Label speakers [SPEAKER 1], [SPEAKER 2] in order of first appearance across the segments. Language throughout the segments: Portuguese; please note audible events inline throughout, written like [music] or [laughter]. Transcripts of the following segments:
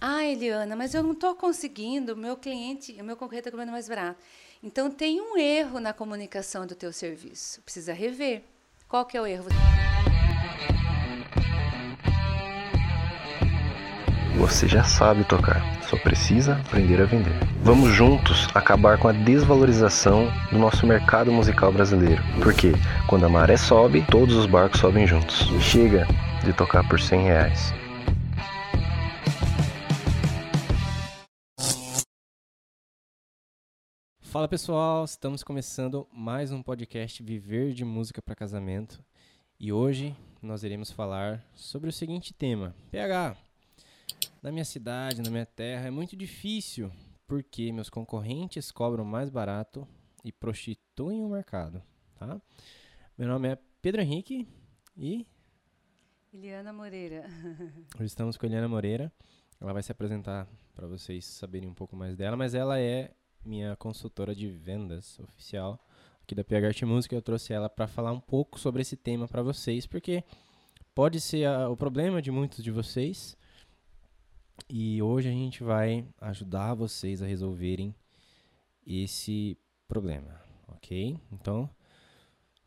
[SPEAKER 1] Ah, Eliana, mas eu não estou conseguindo, meu cliente, o meu concorrente está cobrando mais barato. Então tem um erro na comunicação do teu serviço. Precisa rever. Qual que é o erro?
[SPEAKER 2] Você já sabe tocar, só precisa aprender a vender. Vamos juntos acabar com a desvalorização do nosso mercado musical brasileiro. Porque quando a maré sobe, todos os barcos sobem juntos. Chega de tocar por 100 reais.
[SPEAKER 3] Fala pessoal, estamos começando mais um podcast Viver de Música para Casamento e hoje nós iremos falar sobre o seguinte tema: PH. Na minha cidade, na minha terra, é muito difícil porque meus concorrentes cobram mais barato e prostituem o mercado. Tá? Meu nome é Pedro Henrique e.
[SPEAKER 1] Eliana Moreira. [laughs]
[SPEAKER 3] Hoje estamos com a Eliana Moreira. Ela vai se apresentar para vocês saberem um pouco mais dela, mas ela é minha consultora de vendas oficial aqui da PH Art Música. Eu trouxe ela para falar um pouco sobre esse tema para vocês, porque pode ser a, o problema de muitos de vocês. E hoje a gente vai ajudar vocês a resolverem esse problema, ok? Então,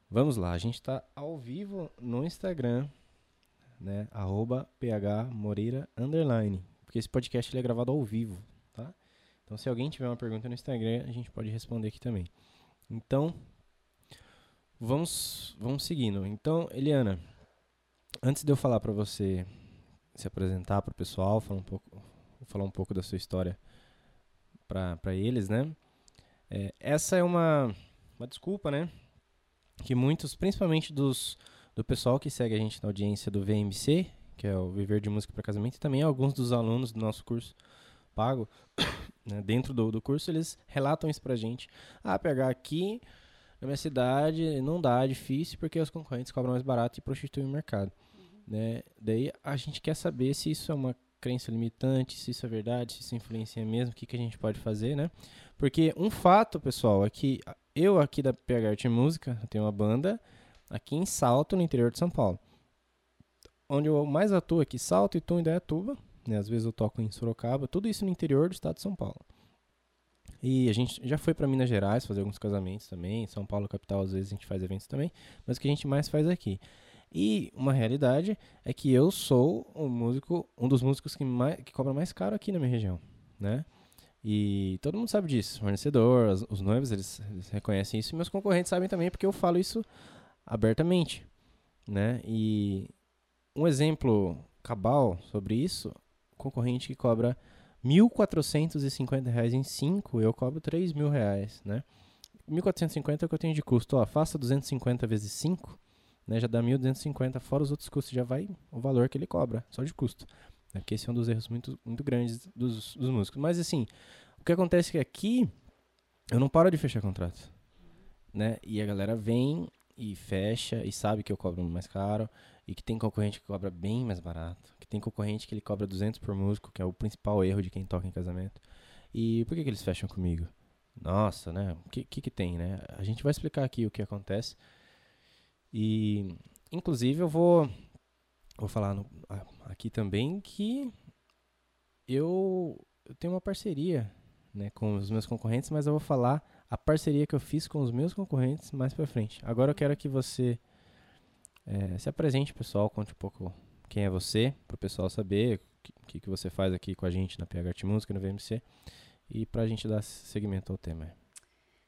[SPEAKER 3] vamos lá. A gente está ao vivo no Instagram, né? Arroba phmoreira, underline. Porque esse podcast ele é gravado ao vivo? Então, se alguém tiver uma pergunta no Instagram, a gente pode responder aqui também. Então, vamos, vamos seguindo. Então, Eliana, antes de eu falar para você se apresentar para o pessoal, falar um pouco, falar um pouco da sua história para eles, né? É, essa é uma, uma desculpa, né? Que muitos, principalmente dos, do pessoal que segue a gente na audiência do VMC, que é o Viver de Música para Casamento, e também alguns dos alunos do nosso curso pago, [coughs] né, dentro do, do curso, eles relatam isso pra gente. Ah, pegar aqui na minha cidade não dá, é difícil, porque os concorrentes cobram mais barato e prostituem o mercado. Uhum. Né? Daí a gente quer saber se isso é uma crença limitante, se isso é verdade, se isso influencia mesmo, o que, que a gente pode fazer, né? Porque um fato, pessoal, é que eu aqui da PH Arte Música, eu tenho uma banda aqui em Salto, no interior de São Paulo. Onde eu mais atuo aqui, Salto, Itum e Dayatuba, né? Às vezes eu toco em Sorocaba, tudo isso no interior do estado de São Paulo. E a gente já foi para Minas Gerais fazer alguns casamentos também, São Paulo capital às vezes a gente faz eventos também, mas o que a gente mais faz aqui. E uma realidade é que eu sou um músico, um dos músicos que, mais, que cobra mais caro aqui na minha região, né? E todo mundo sabe disso, fornecedor, os noivos, eles, eles, reconhecem isso, e meus concorrentes sabem também porque eu falo isso abertamente, né? E um exemplo cabal sobre isso concorrente que cobra R$ 1.450 em 5, eu cobro 3.000 reais, né? 1.450 é o que eu tenho de custo. Ó, faça 250 vezes 5, né, já dá 1.250, fora os outros custos, já vai o valor que ele cobra, só de custo. Né, esse é um dos erros muito, muito grandes dos, dos músicos. Mas assim, o que acontece é que aqui eu não paro de fechar contrato. Né? E a galera vem e fecha e sabe que eu cobro mais caro e que tem concorrente que cobra bem mais barato, que tem concorrente que ele cobra 200 por músico, que é o principal erro de quem toca em casamento. E por que, que eles fecham comigo? Nossa, né? O que, que, que tem, né? A gente vai explicar aqui o que acontece. E, inclusive, eu vou, vou falar no, aqui também que eu, eu tenho uma parceria né, com os meus concorrentes, mas eu vou falar a parceria que eu fiz com os meus concorrentes mais pra frente. Agora eu quero que você é, se apresente, pessoal, conte um pouco quem é você, para o pessoal saber o que, que você faz aqui com a gente na PH Arte Música, no VMC, e para a gente dar seguimento ao tema.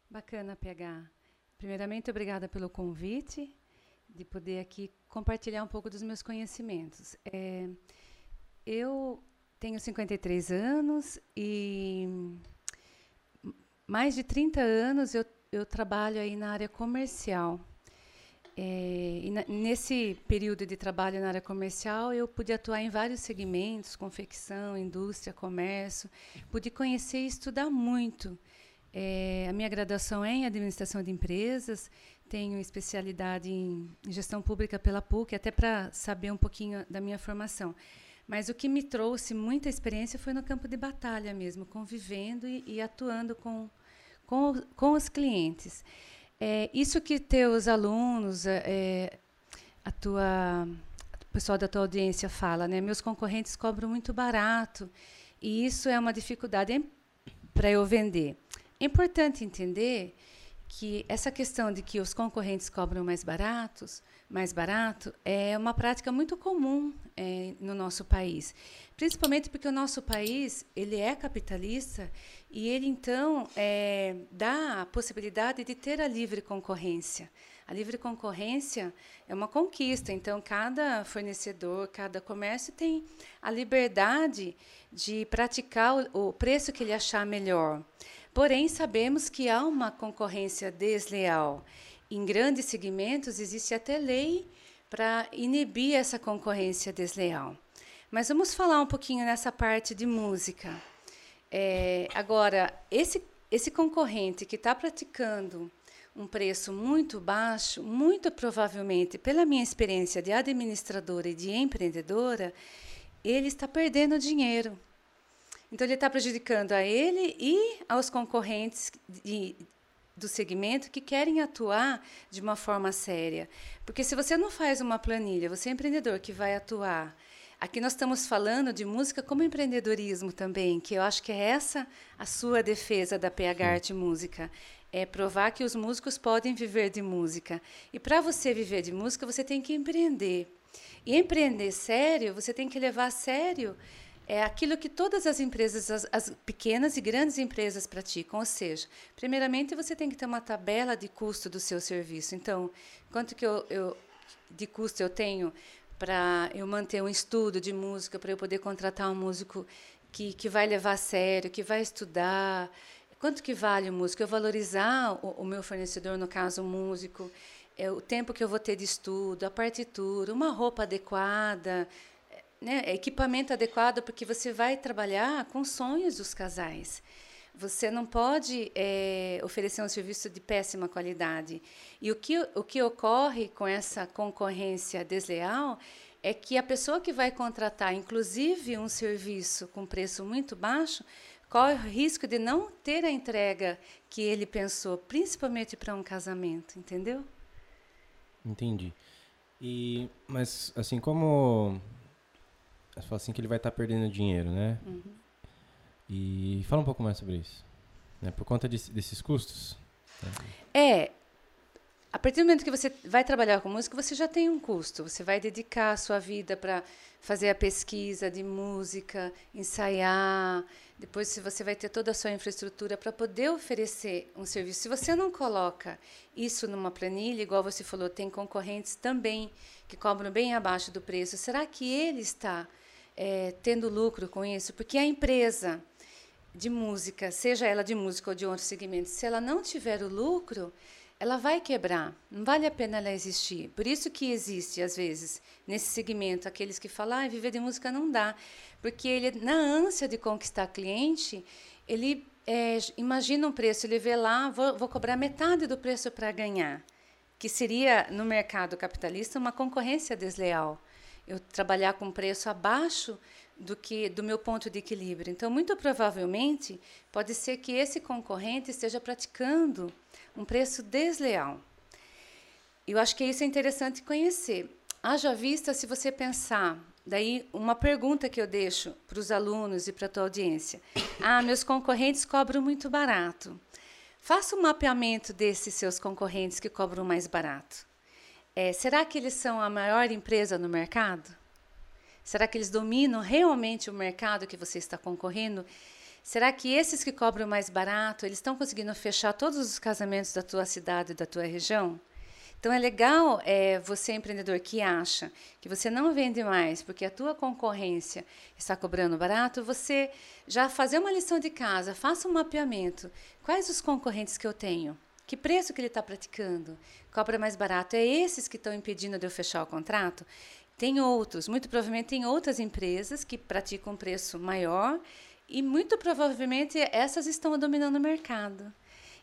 [SPEAKER 1] Bacana, PH. Primeiramente, obrigada pelo convite, de poder aqui compartilhar um pouco dos meus conhecimentos. É, eu tenho 53 anos e mais de 30 anos eu, eu trabalho aí na área comercial. É, e na, nesse período de trabalho na área comercial, eu pude atuar em vários segmentos, confecção, indústria, comércio. Pude conhecer e estudar muito. É, a minha graduação é em administração de empresas, tenho especialidade em gestão pública pela PUC, até para saber um pouquinho da minha formação. Mas o que me trouxe muita experiência foi no campo de batalha mesmo, convivendo e, e atuando com, com, com os clientes. É, isso que teus alunos, é, é, a tua, o pessoal da tua audiência fala, né? Meus concorrentes cobram muito barato e isso é uma dificuldade para eu vender. É importante entender que essa questão de que os concorrentes cobram mais baratos, mais barato, é uma prática muito comum é, no nosso país, principalmente porque o nosso país ele é capitalista e ele então é, dá a possibilidade de ter a livre concorrência. A livre concorrência é uma conquista, então cada fornecedor, cada comércio tem a liberdade de praticar o, o preço que ele achar melhor. Porém, sabemos que há uma concorrência desleal. Em grandes segmentos existe até lei para inibir essa concorrência desleal. Mas vamos falar um pouquinho nessa parte de música. É, agora, esse, esse concorrente que está praticando um preço muito baixo, muito provavelmente, pela minha experiência de administradora e de empreendedora, ele está perdendo dinheiro. Então, ele está prejudicando a ele e aos concorrentes de, do segmento que querem atuar de uma forma séria. Porque se você não faz uma planilha, você é empreendedor que vai atuar. Aqui nós estamos falando de música como empreendedorismo também, que eu acho que é essa a sua defesa da PH Arte Música é provar que os músicos podem viver de música. E para você viver de música, você tem que empreender. E empreender sério, você tem que levar a sério é aquilo que todas as empresas, as, as, pequenas e grandes empresas praticam, ou seja, primeiramente você tem que ter uma tabela de custo do seu serviço. Então, quanto que eu, eu de custo eu tenho para eu manter um estudo de música, para eu poder contratar um músico que, que vai levar a sério, que vai estudar, Quanto que vale o músico? Eu valorizar o, o meu fornecedor, no caso o músico, é, o tempo que eu vou ter de estudo, a partitura, uma roupa adequada, né, equipamento adequado, porque você vai trabalhar com sonhos dos casais. Você não pode é, oferecer um serviço de péssima qualidade. E o que, o que ocorre com essa concorrência desleal é que a pessoa que vai contratar, inclusive, um serviço com preço muito baixo, corre o risco de não ter a entrega que ele pensou, principalmente para um casamento, entendeu?
[SPEAKER 3] Entendi. E mas assim como você fala assim que ele vai estar tá perdendo dinheiro, né? Uhum. E fala um pouco mais sobre isso, né? Por conta de, desses custos.
[SPEAKER 1] Né? É, a partir do momento que você vai trabalhar com música, você já tem um custo. Você vai dedicar a sua vida para fazer a pesquisa de música, ensaiar. Depois você vai ter toda a sua infraestrutura para poder oferecer um serviço. Se você não coloca isso numa planilha, igual você falou, tem concorrentes também que cobram bem abaixo do preço. Será que ele está é, tendo lucro com isso? Porque a empresa de música, seja ela de música ou de outro segmento, se ela não tiver o lucro, ela vai quebrar. Não vale a pena ela existir. Por isso que existe, às vezes, nesse segmento, aqueles que falam, ah, viver de música não dá. Porque ele, na ânsia de conquistar cliente, ele é, imagina um preço, ele vê lá, vou, vou cobrar metade do preço para ganhar. Que seria, no mercado capitalista, uma concorrência desleal. Eu trabalhar com preço abaixo do que do meu ponto de equilíbrio. Então, muito provavelmente, pode ser que esse concorrente esteja praticando um preço desleal. Eu acho que isso é interessante conhecer. Haja vista se você pensar, daí uma pergunta que eu deixo para os alunos e para a tua audiência. Ah, meus concorrentes cobram muito barato. Faça um mapeamento desses seus concorrentes que cobram mais barato. É, será que eles são a maior empresa no mercado? Será que eles dominam realmente o mercado que você está concorrendo? Será que esses que cobram mais barato, eles estão conseguindo fechar todos os casamentos da tua cidade e da tua região? Então é legal é, você empreendedor que acha que você não vende mais porque a tua concorrência está cobrando barato, você já fazer uma lição de casa, faça um mapeamento. Quais os concorrentes que eu tenho? Que preço que ele está praticando? Cobra mais barato? É esses que estão impedindo de eu fechar o contrato? Tem outros, muito provavelmente tem outras empresas que praticam um preço maior e muito provavelmente essas estão dominando o mercado.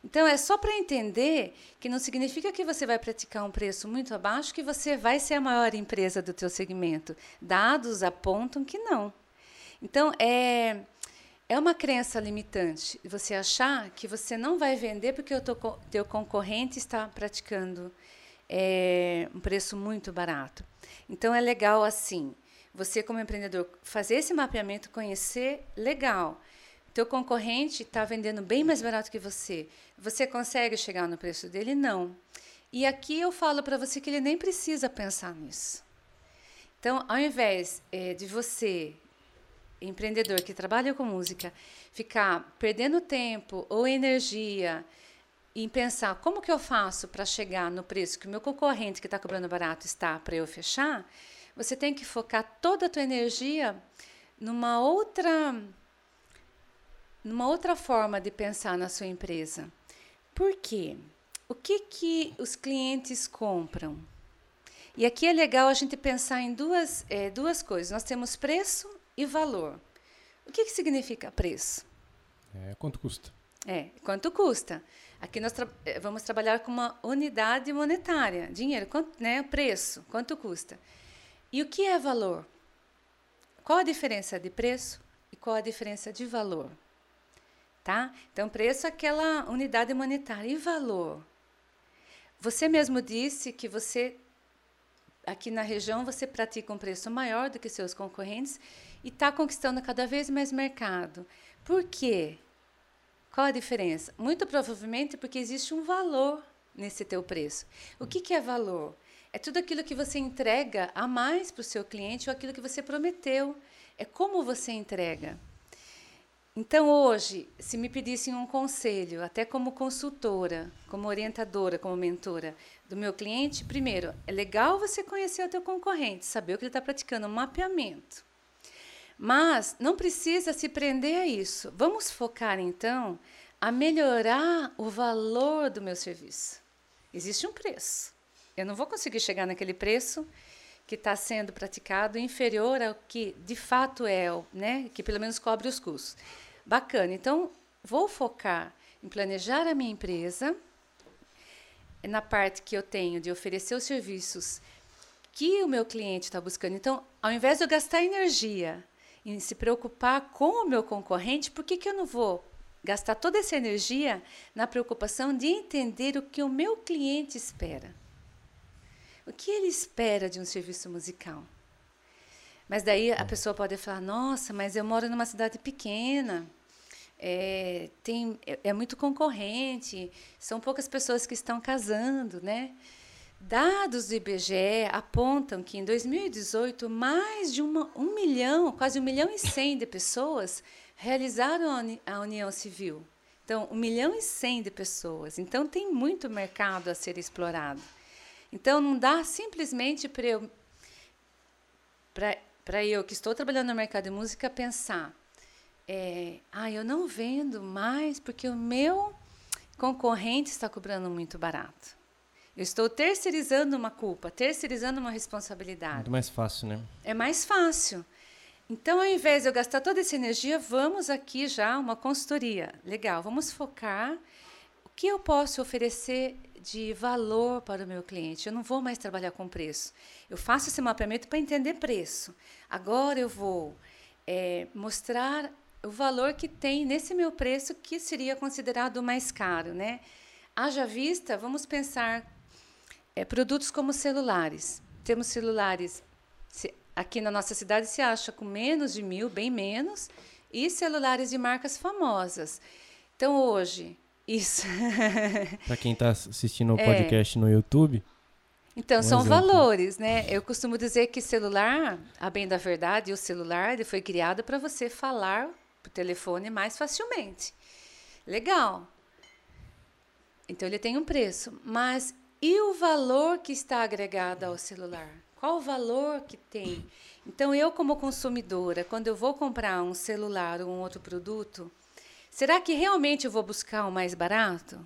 [SPEAKER 1] Então é só para entender que não significa que você vai praticar um preço muito abaixo que você vai ser a maior empresa do teu segmento. Dados apontam que não. Então é é uma crença limitante você achar que você não vai vender porque o teu, concorrente está praticando é, um preço muito barato. Então é legal assim, Você, como empreendedor, fazer esse mapeamento, conhecer, legal. Teu concorrente está vendendo bem mais barato que você. Você consegue chegar no preço dele? Não. E aqui eu falo para você que ele nem precisa pensar nisso. Então, ao invés é, de você, empreendedor que trabalha com música, ficar perdendo tempo ou energia em pensar como que eu faço para chegar no preço que o meu concorrente que está cobrando barato está para eu fechar, você tem que focar toda a tua energia numa outra numa outra forma de pensar na sua empresa. Por quê? O que que os clientes compram? E aqui é legal a gente pensar em duas, é, duas coisas. Nós temos preço e valor. O que, que significa preço?
[SPEAKER 3] É, quanto custa?
[SPEAKER 1] É, quanto custa. Aqui nós tra eh, vamos trabalhar com uma unidade monetária, dinheiro, quanto, né, preço, quanto custa. E o que é valor? Qual a diferença de preço e qual a diferença de valor? Tá? Então, preço é aquela unidade monetária. E valor? Você mesmo disse que você, aqui na região, você pratica um preço maior do que seus concorrentes e está conquistando cada vez mais mercado. Por quê? Qual a diferença? Muito provavelmente porque existe um valor nesse teu preço. O que, que é valor? É tudo aquilo que você entrega a mais para o seu cliente ou aquilo que você prometeu. É como você entrega. Então, hoje, se me pedissem um conselho, até como consultora, como orientadora, como mentora do meu cliente, primeiro, é legal você conhecer o teu concorrente, saber o que ele está praticando, um mapeamento. Mas não precisa se prender a isso. Vamos focar então a melhorar o valor do meu serviço. Existe um preço. Eu não vou conseguir chegar naquele preço que está sendo praticado inferior ao que de fato é, né? Que pelo menos cobre os custos. Bacana. Então, vou focar em planejar a minha empresa na parte que eu tenho de oferecer os serviços que o meu cliente está buscando. Então, ao invés de eu gastar energia em se preocupar com o meu concorrente, por que, que eu não vou gastar toda essa energia na preocupação de entender o que o meu cliente espera? O que ele espera de um serviço musical? Mas daí a pessoa pode falar: nossa, mas eu moro numa cidade pequena, é, tem, é, é muito concorrente, são poucas pessoas que estão casando, né? Dados do IBGE apontam que em 2018 mais de uma, um milhão, quase um milhão e cem de pessoas realizaram a união civil. Então, um milhão e cem de pessoas. Então, tem muito mercado a ser explorado. Então, não dá simplesmente para eu, eu que estou trabalhando no mercado de música pensar, é, ah, eu não vendo mais porque o meu concorrente está cobrando muito barato. Eu estou terceirizando uma culpa, terceirizando uma responsabilidade. Muito
[SPEAKER 3] mais fácil, né?
[SPEAKER 1] É mais fácil. Então, ao invés de eu gastar toda essa energia, vamos aqui já uma consultoria. Legal, vamos focar o que eu posso oferecer de valor para o meu cliente. Eu não vou mais trabalhar com preço. Eu faço esse mapeamento para entender preço. Agora eu vou é, mostrar o valor que tem nesse meu preço que seria considerado mais caro, né? Haja vista, vamos pensar é, produtos como celulares. Temos celulares, se, aqui na nossa cidade se acha com menos de mil, bem menos, e celulares de marcas famosas. Então, hoje, isso. [laughs]
[SPEAKER 3] Para quem está assistindo o é. podcast é. no YouTube.
[SPEAKER 1] Então, um são exemplo. valores, né? Eu costumo dizer que celular, a bem da verdade, o celular ele foi criado para você falar por telefone mais facilmente. Legal. Então, ele tem um preço. Mas e o valor que está agregado ao celular? Qual o valor que tem? Então, eu, como consumidora, quando eu vou comprar um celular ou um outro produto, será que realmente eu vou buscar o mais barato?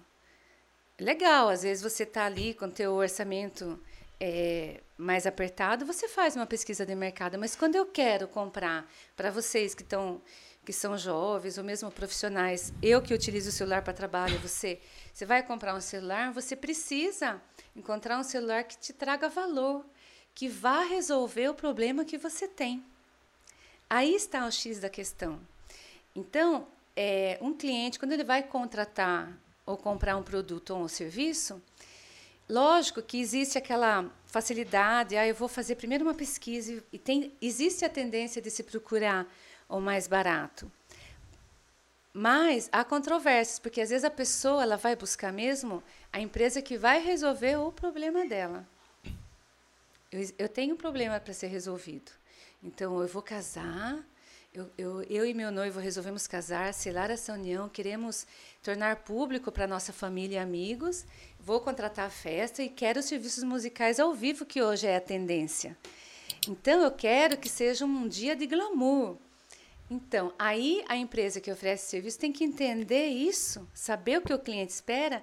[SPEAKER 1] Legal, às vezes você está ali com o teu orçamento é, mais apertado, você faz uma pesquisa de mercado. Mas quando eu quero comprar, para vocês que estão que são jovens ou mesmo profissionais, eu que utilizo o celular para trabalho, você, você vai comprar um celular, você precisa encontrar um celular que te traga valor, que vá resolver o problema que você tem. Aí está o X da questão. Então, é, um cliente, quando ele vai contratar ou comprar um produto ou um serviço, lógico que existe aquela facilidade, ah, eu vou fazer primeiro uma pesquisa e tem existe a tendência de se procurar o mais barato. Mas há controvérsias, porque às vezes a pessoa ela vai buscar mesmo a empresa que vai resolver o problema dela. Eu, eu tenho um problema para ser resolvido. Então, eu vou casar, eu, eu, eu, e meu noivo resolvemos casar, selar essa união, queremos tornar público para nossa família e amigos. Vou contratar a festa e quero os serviços musicais ao vivo, que hoje é a tendência. Então, eu quero que seja um dia de glamour. Então, aí a empresa que oferece serviço tem que entender isso, saber o que o cliente espera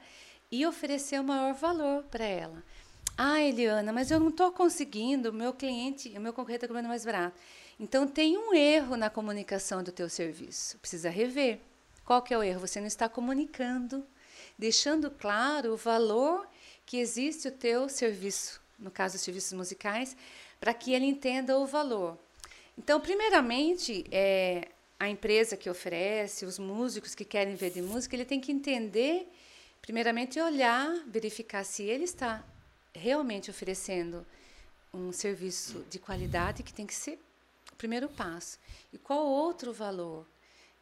[SPEAKER 1] e oferecer o maior valor para ela. Ah, Eliana, mas eu não estou conseguindo, o meu cliente, o meu concorrente está cobrando mais barato. Então tem um erro na comunicação do teu serviço. Precisa rever. Qual que é o erro? Você não está comunicando, deixando claro o valor que existe o teu serviço, no caso dos serviços musicais, para que ele entenda o valor. Então, primeiramente, é, a empresa que oferece, os músicos que querem ver de música, ele tem que entender, primeiramente, olhar, verificar se ele está realmente oferecendo um serviço de qualidade que tem que ser o primeiro passo. E qual outro valor?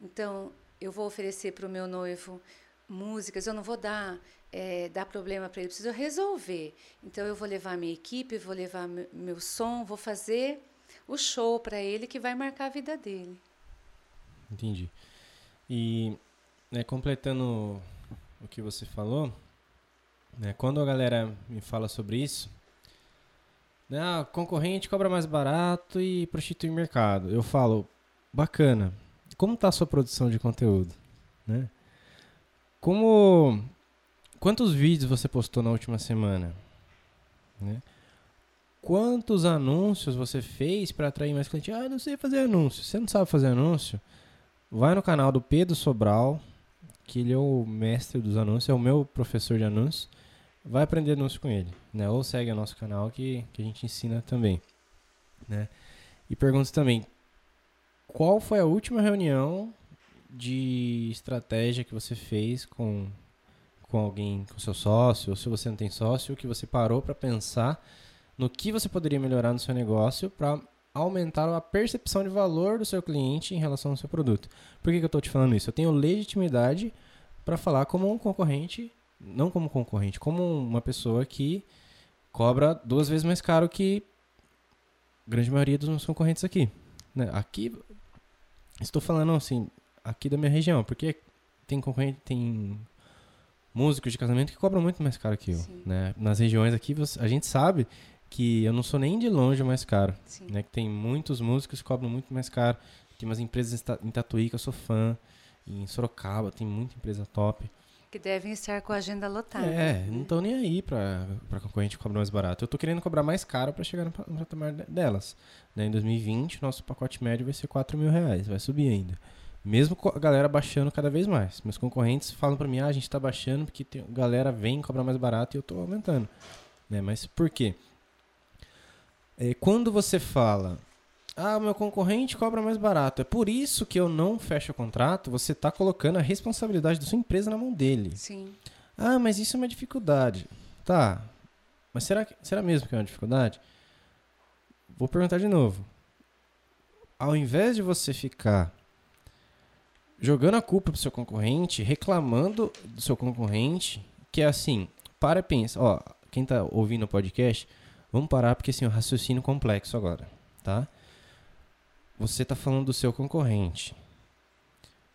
[SPEAKER 1] Então, eu vou oferecer para o meu noivo músicas, eu não vou dar, é, dar problema para ele, preciso resolver. Então, eu vou levar minha equipe, vou levar meu som, vou fazer o show para ele que vai marcar a vida dele.
[SPEAKER 3] Entendi. E né, completando o que você falou, né, quando a galera me fala sobre isso, né, ah, concorrente cobra mais barato e prostitui o mercado. Eu falo, bacana. Como está a sua produção de conteúdo? Né? Como quantos vídeos você postou na última semana? Né? Quantos anúncios você fez para atrair mais clientes? Ah, não sei fazer anúncio. Você não sabe fazer anúncio? Vai no canal do Pedro Sobral, que ele é o mestre dos anúncios, é o meu professor de anúncios. Vai aprender anúncio com ele, né? Ou segue o nosso canal que, que a gente ensina também, né? E pergunta também, qual foi a última reunião de estratégia que você fez com, com alguém, com seu sócio, ou se você não tem sócio, que você parou para pensar no que você poderia melhorar no seu negócio para aumentar a percepção de valor do seu cliente em relação ao seu produto. Por que, que eu estou te falando isso? Eu tenho legitimidade para falar como um concorrente, não como concorrente, como uma pessoa que cobra duas vezes mais caro que a grande maioria dos meus concorrentes aqui. Né? Aqui, estou falando assim, aqui da minha região, porque tem concorrente, tem músicos de casamento que cobram muito mais caro que eu. Né? Nas regiões aqui, a gente sabe que eu não sou nem de longe o mais caro. Sim. Né? Que tem muitos músicos que cobram muito mais caro. Tem umas empresas em Tatuí que eu sou fã. Em Sorocaba tem muita empresa top.
[SPEAKER 1] Que devem estar com a agenda lotada.
[SPEAKER 3] É, não estão nem aí para concorrente que cobra mais barato. Eu estou querendo cobrar mais caro para chegar no patamar delas. Né? Em 2020, nosso pacote médio vai ser 4 mil reais. Vai subir ainda. Mesmo a galera baixando cada vez mais. Meus concorrentes falam para mim, ah, a gente está baixando porque tem, a galera vem cobrar mais barato e eu estou aumentando. Né? Mas por quê? É, quando você fala, ah, meu concorrente cobra mais barato, é por isso que eu não fecho o contrato, você está colocando a responsabilidade da sua empresa na mão dele.
[SPEAKER 1] Sim.
[SPEAKER 3] Ah, mas isso é uma dificuldade. Tá. Mas será, que, será mesmo que é uma dificuldade? Vou perguntar de novo. Ao invés de você ficar jogando a culpa pro seu concorrente, reclamando do seu concorrente, que é assim, para e pensa, ó, quem está ouvindo o podcast, Vamos parar porque assim, o raciocínio complexo agora, tá? Você está falando do seu concorrente.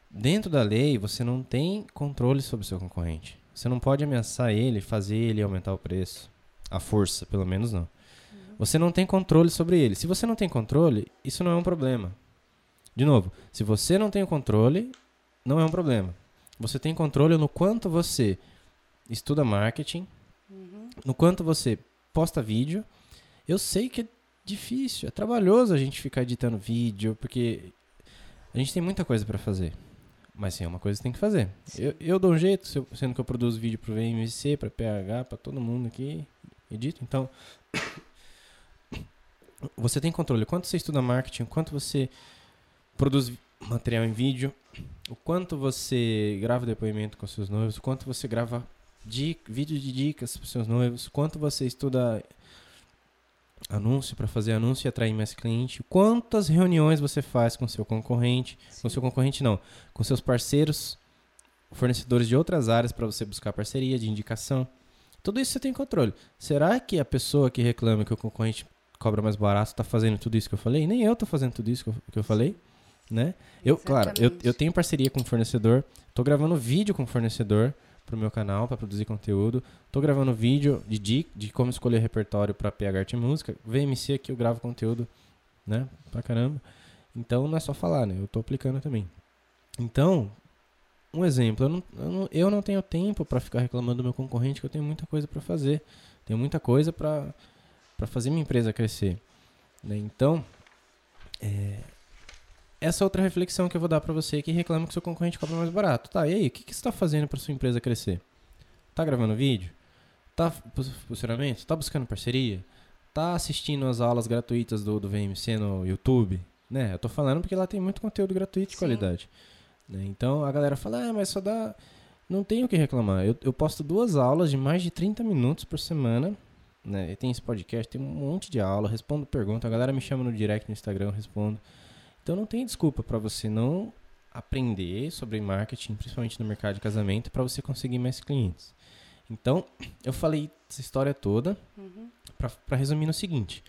[SPEAKER 3] Dentro da lei, você não tem controle sobre o seu concorrente. Você não pode ameaçar ele, fazer ele aumentar o preço. A força, pelo menos não. Uhum. Você não tem controle sobre ele. Se você não tem controle, isso não é um problema. De novo, se você não tem o controle, não é um problema. Você tem controle no quanto você estuda marketing, uhum. no quanto você posta vídeo. Eu sei que é difícil, é trabalhoso a gente ficar editando vídeo, porque a gente tem muita coisa para fazer. Mas sim, é uma coisa que tem que fazer. Eu, eu dou um jeito, sendo que eu produzo vídeo pro VMC, para PH, para todo mundo aqui, edito. Então, [coughs] você tem controle. Quanto você estuda marketing, quanto você produz material em vídeo, o quanto você grava depoimento com seus noivos, o quanto você grava vídeo de dicas para seus noivos, quanto você estuda anúncio para fazer anúncio e atrair mais cliente. Quantas reuniões você faz com seu concorrente? Sim. Com seu concorrente não, com seus parceiros, fornecedores de outras áreas para você buscar parceria de indicação. Tudo isso você tem controle. Será que a pessoa que reclama que o concorrente cobra mais barato está fazendo tudo isso que eu falei? Nem eu estou fazendo tudo isso que eu, que eu falei. Né? Eu, claro, eu, eu tenho parceria com o fornecedor, estou gravando vídeo com o fornecedor para o meu canal para produzir conteúdo. Estou gravando vídeo de, de, de como escolher repertório para PH Arte Música. VMC aqui eu gravo conteúdo, né? Pra caramba. Então não é só falar, né? Eu estou aplicando também. Então, um exemplo, eu não, eu não, eu não tenho tempo para ficar reclamando do meu concorrente, que eu tenho muita coisa para fazer. Tenho muita coisa para fazer minha empresa crescer. Né? Então, é, essa outra reflexão que eu vou dar para você que reclama que seu concorrente cobra mais barato. Tá, e aí, o que, que você está fazendo para sua empresa crescer? Tá gravando vídeo? Tá posicionamento? Tá buscando parceria? Tá assistindo as aulas gratuitas do, do VMC no YouTube? Né? Eu tô falando porque lá tem muito conteúdo gratuito de Sim. qualidade. Né? Então a galera fala, ah, mas só dá. Não tenho o que reclamar. Eu, eu posto duas aulas de mais de 30 minutos por semana. Né? Tem esse podcast, tem um monte de aula, respondo pergunta. A galera me chama no direct no Instagram, eu respondo. Então não tem desculpa para você não aprender sobre marketing, principalmente no mercado de casamento, para você conseguir mais clientes. Então, eu falei essa história toda uhum. para resumir no seguinte: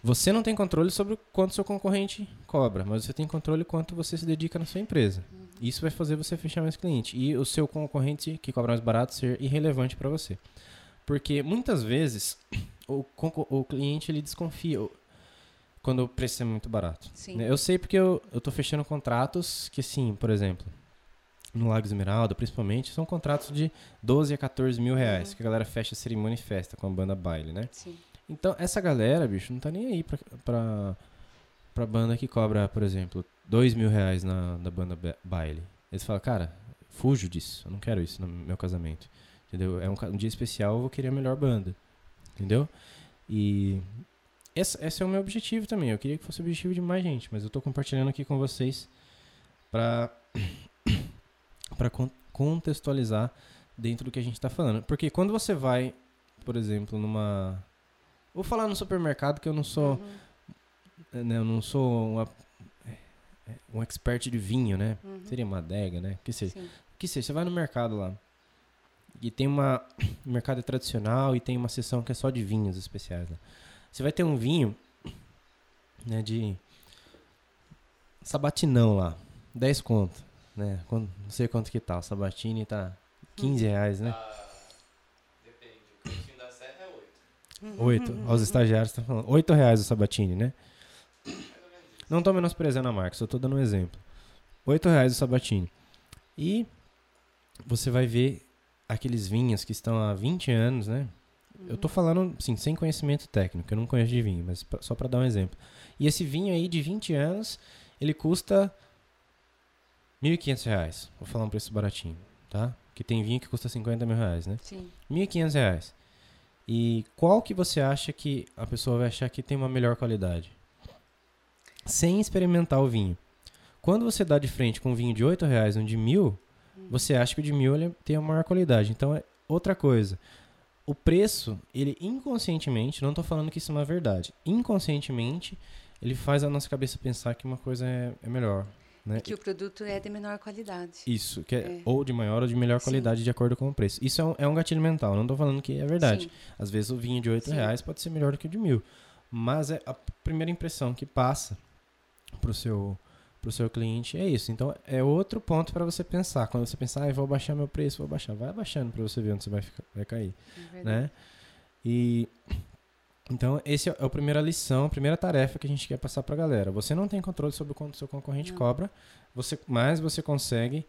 [SPEAKER 3] você não tem controle sobre quanto seu concorrente cobra, mas você tem controle quanto você se dedica na sua empresa. Uhum. Isso vai fazer você fechar mais cliente e o seu concorrente que cobra mais barato ser irrelevante para você. Porque muitas vezes o, o cliente ele desconfia quando o preço é muito barato. Sim. Eu sei porque eu, eu tô fechando contratos que, sim, por exemplo, no Lago Esmeralda, principalmente, são contratos de 12 a 14 mil reais, uhum. que a galera fecha cerimônia e festa com a banda baile, né? Sim. Então, essa galera, bicho, não tá nem aí pra, pra, pra banda que cobra, por exemplo, 2 mil reais na, na banda baile. Eles falam, cara, fujo disso, eu não quero isso no meu casamento. Entendeu? É um, um dia especial, eu vou querer a melhor banda. Entendeu? E esse, esse é o meu objetivo também. Eu queria que fosse o objetivo de mais gente, mas eu estou compartilhando aqui com vocês para [coughs] para contextualizar dentro do que a gente está falando. Porque quando você vai, por exemplo, numa vou falar no supermercado que eu não sou uhum. né, eu não sou uma, é, um expert de vinho, né? Uhum. Seria uma adega, né? Que seja. Sim. Que seja, você vai no mercado lá. E tem uma [coughs] o mercado é tradicional e tem uma seção que é só de vinhos especiais, né? Você vai ter um vinho, né, de sabatinão lá, 10 conto, né? Não sei quanto que tá, o sabatini tá 15 reais, né? Ah, depende, o da serra é 8. 8, aos estagiários estão falando, 8 reais o sabatini, né? Não tô menosprezando a marca, só tô dando um exemplo. 8 reais o sabatini. E você vai ver aqueles vinhos que estão há 20 anos, né? Eu tô falando, sim, sem conhecimento técnico, eu não conheço de vinho, mas só para dar um exemplo. E esse vinho aí de 20 anos, ele custa R$ 1.500. Vou falar um preço baratinho, tá? Que tem vinho que custa 50 mil reais, né? Sim. R$ 1.500. E qual que você acha que a pessoa vai achar que tem uma melhor qualidade? Sem experimentar o vinho. Quando você dá de frente com um vinho de 8 reais, um de mil, hum. você acha que o de mil ele tem a maior qualidade. Então é outra coisa o preço, ele inconscientemente, não estou falando que isso é uma verdade, inconscientemente, ele faz a nossa cabeça pensar que uma coisa é, é melhor. Né?
[SPEAKER 1] Que o produto é de menor qualidade.
[SPEAKER 3] Isso, que é, é. ou de maior ou de melhor qualidade Sim. de acordo com o preço. Isso é um, é um gatilho mental, não estou falando que é verdade. Sim. Às vezes o vinho de 8 Sim. reais pode ser melhor do que o de mil. Mas é a primeira impressão que passa para o seu para o seu cliente é isso. Então é outro ponto para você pensar. Quando você pensar, ah, vou baixar meu preço, vou baixar, vai abaixando para você ver onde você vai, ficar, vai cair, é né? E então esse é a primeira lição, a primeira tarefa que a gente quer passar para a galera. Você não tem controle sobre quanto seu concorrente não. cobra, você mas você consegue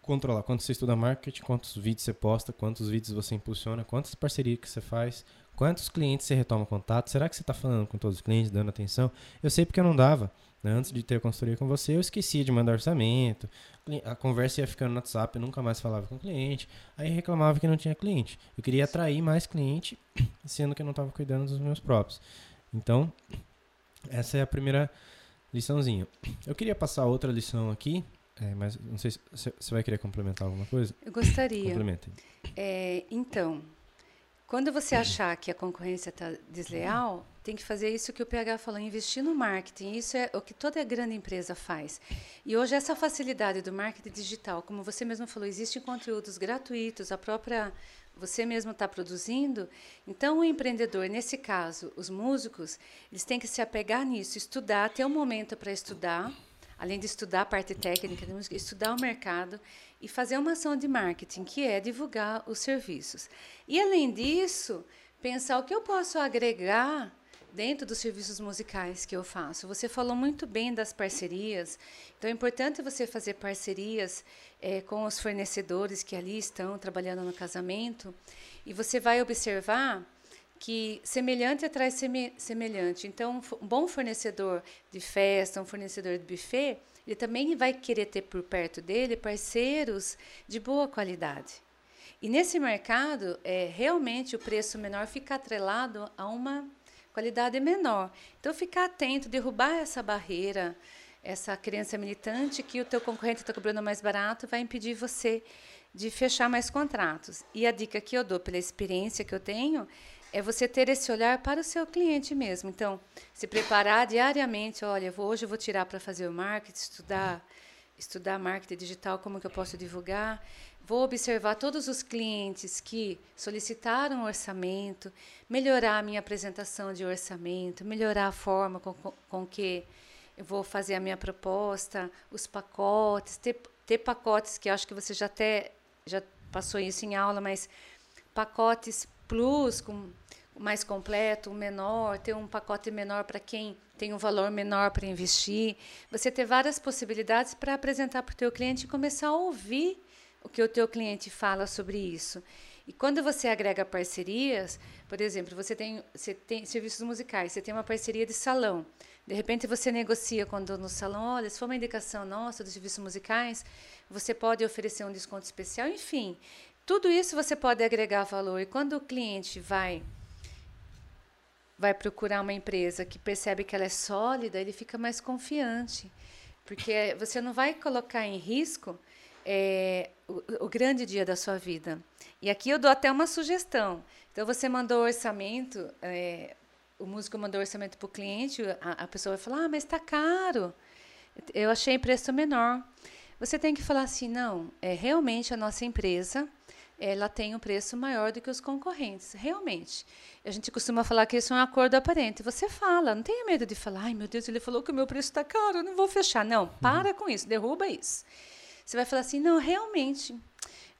[SPEAKER 3] controlar quanto você estuda marketing, quantos vídeos você posta, quantos vídeos você impulsiona, quantas parcerias que você faz, quantos clientes você retoma contato. Será que você está falando com todos os clientes, dando atenção? Eu sei porque eu não dava. Antes de ter a consultoria com você, eu esquecia de mandar orçamento. A conversa ia ficando no WhatsApp, eu nunca mais falava com o cliente. Aí reclamava que não tinha cliente. Eu queria atrair mais cliente, [coughs] sendo que eu não estava cuidando dos meus próprios. Então, essa é a primeira liçãozinha. Eu queria passar outra lição aqui, é, mas não sei se você vai querer complementar alguma coisa.
[SPEAKER 1] Eu gostaria. Complementem. É, então, Quando você achar que a concorrência está desleal, tem que fazer isso que o PH falou, investir no marketing. Isso é o que toda grande empresa faz. E hoje essa facilidade do marketing digital, como você mesmo falou, existem conteúdos gratuitos, a própria você mesmo está produzindo. Então o empreendedor, nesse caso, os músicos, eles têm que se apegar nisso, estudar, ter um momento para estudar, além de estudar a parte técnica da música, estudar o mercado e fazer uma ação de marketing, que é divulgar os serviços. E, além disso, pensar o que eu posso agregar dentro dos serviços musicais que eu faço. Você falou muito bem das parcerias, então é importante você fazer parcerias é, com os fornecedores que ali estão trabalhando no casamento, e você vai observar que semelhante atrai semelhante. Então, um bom fornecedor de festa, um fornecedor de buffet, ele também vai querer ter por perto dele parceiros de boa qualidade. E nesse mercado, é, realmente o preço menor fica atrelado a uma qualidade menor. Então, ficar atento, derrubar essa barreira, essa crença militante que o teu concorrente está cobrando mais barato vai impedir você de fechar mais contratos. E a dica que eu dou pela experiência que eu tenho é você ter esse olhar para o seu cliente mesmo. Então, se preparar diariamente, olha, vou, hoje eu vou tirar para fazer o marketing, estudar, estudar marketing digital, como que eu posso divulgar. Vou observar todos os clientes que solicitaram orçamento, melhorar a minha apresentação de orçamento, melhorar a forma com, com, que eu vou fazer a minha proposta, os pacotes, ter, ter pacotes que acho que você já até já passou isso em aula, mas pacotes plus com mais completo, um menor, ter um pacote menor para quem tem um valor menor para investir. Você ter várias possibilidades para apresentar para o teu cliente e começar a ouvir o que o teu cliente fala sobre isso. E quando você agrega parcerias, por exemplo, você tem, você tem serviços musicais, você tem uma parceria de salão. De repente você negocia quando no salão, olha, se for uma indicação nossa dos serviços musicais, você pode oferecer um desconto especial, enfim. Tudo isso você pode agregar valor. E quando o cliente vai vai procurar uma empresa que percebe que ela é sólida, ele fica mais confiante. Porque você não vai colocar em risco é, o, o, grande dia da sua vida. E aqui eu dou até uma sugestão. Então, você mandou orçamento, é, o músico mandou orçamento para o cliente, a, a, pessoa vai falar, ah, mas está caro. Eu achei preço menor. Você tem que falar assim, não, é realmente a nossa empresa ela tem um preço maior do que os concorrentes, realmente. A gente costuma falar que isso é um acordo aparente. Você fala, não tenha medo de falar, ai meu Deus, ele falou que o meu preço está caro, eu não vou fechar. Não, para uhum. com isso, derruba isso. Você vai falar assim, não, realmente,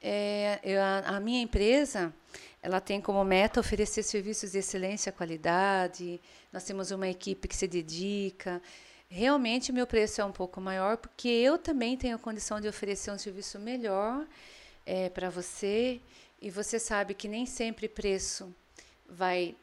[SPEAKER 1] é, eu, a, a minha empresa, ela tem como meta oferecer serviços de excelência, qualidade. Nós temos uma equipe que se dedica. Realmente, meu preço é um pouco maior porque eu também tenho condição de oferecer um serviço melhor é, para você e você sabe que nem sempre preço vai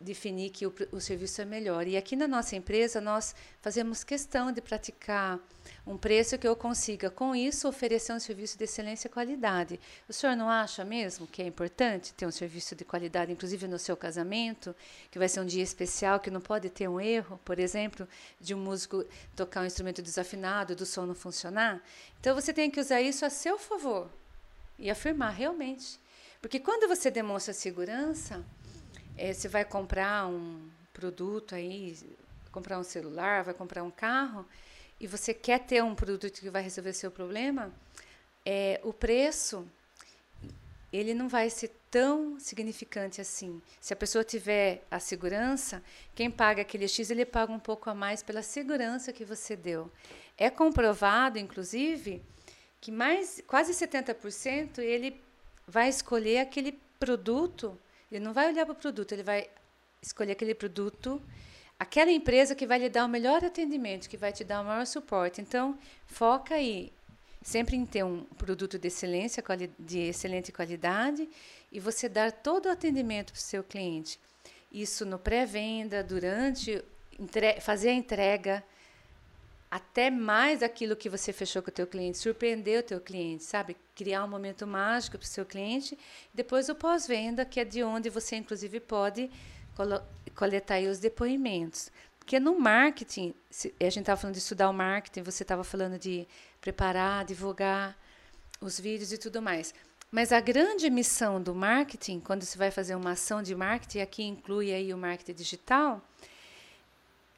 [SPEAKER 1] definir que o, o, serviço é melhor. E aqui na nossa empresa, nós fazemos questão de praticar um preço que eu consiga, com isso, oferecer um serviço de excelência e qualidade. O senhor não acha mesmo que é importante ter um serviço de qualidade, inclusive no seu casamento, que vai ser um dia especial, que não pode ter um erro, por exemplo, de um músico tocar um instrumento desafinado, do som não funcionar? Então, você tem que usar isso a seu favor e afirmar realmente. Porque quando você demonstra segurança, é, você vai comprar um produto aí, comprar um celular, vai comprar um carro, e você quer ter um produto que vai resolver seu problema, é, o preço ele não vai ser tão significante assim. Se a pessoa tiver a segurança, quem paga aquele X, ele paga um pouco a mais pela segurança que você deu. É comprovado, inclusive, que mais quase 70% ele vai escolher aquele produto, ele não vai olhar para o produto, ele vai escolher aquele produto, aquela empresa que vai lhe dar o melhor atendimento, que vai te dar o maior suporte. Então, foca aí sempre em ter um produto de excelência, de excelente qualidade e você dar todo o atendimento para o seu cliente. Isso no pré-venda, durante, fazer a entrega, até mais aquilo que você fechou com o teu cliente, surpreender o teu cliente, sabe? Criar um momento mágico para o seu cliente. Depois o pós-venda, que é de onde você inclusive pode coletar os depoimentos. Porque no marketing, a gente estava falando de estudar o marketing, você estava falando de preparar, divulgar os vídeos e tudo mais. Mas a grande missão do marketing, quando você vai fazer uma ação de marketing, aqui inclui aí o marketing digital,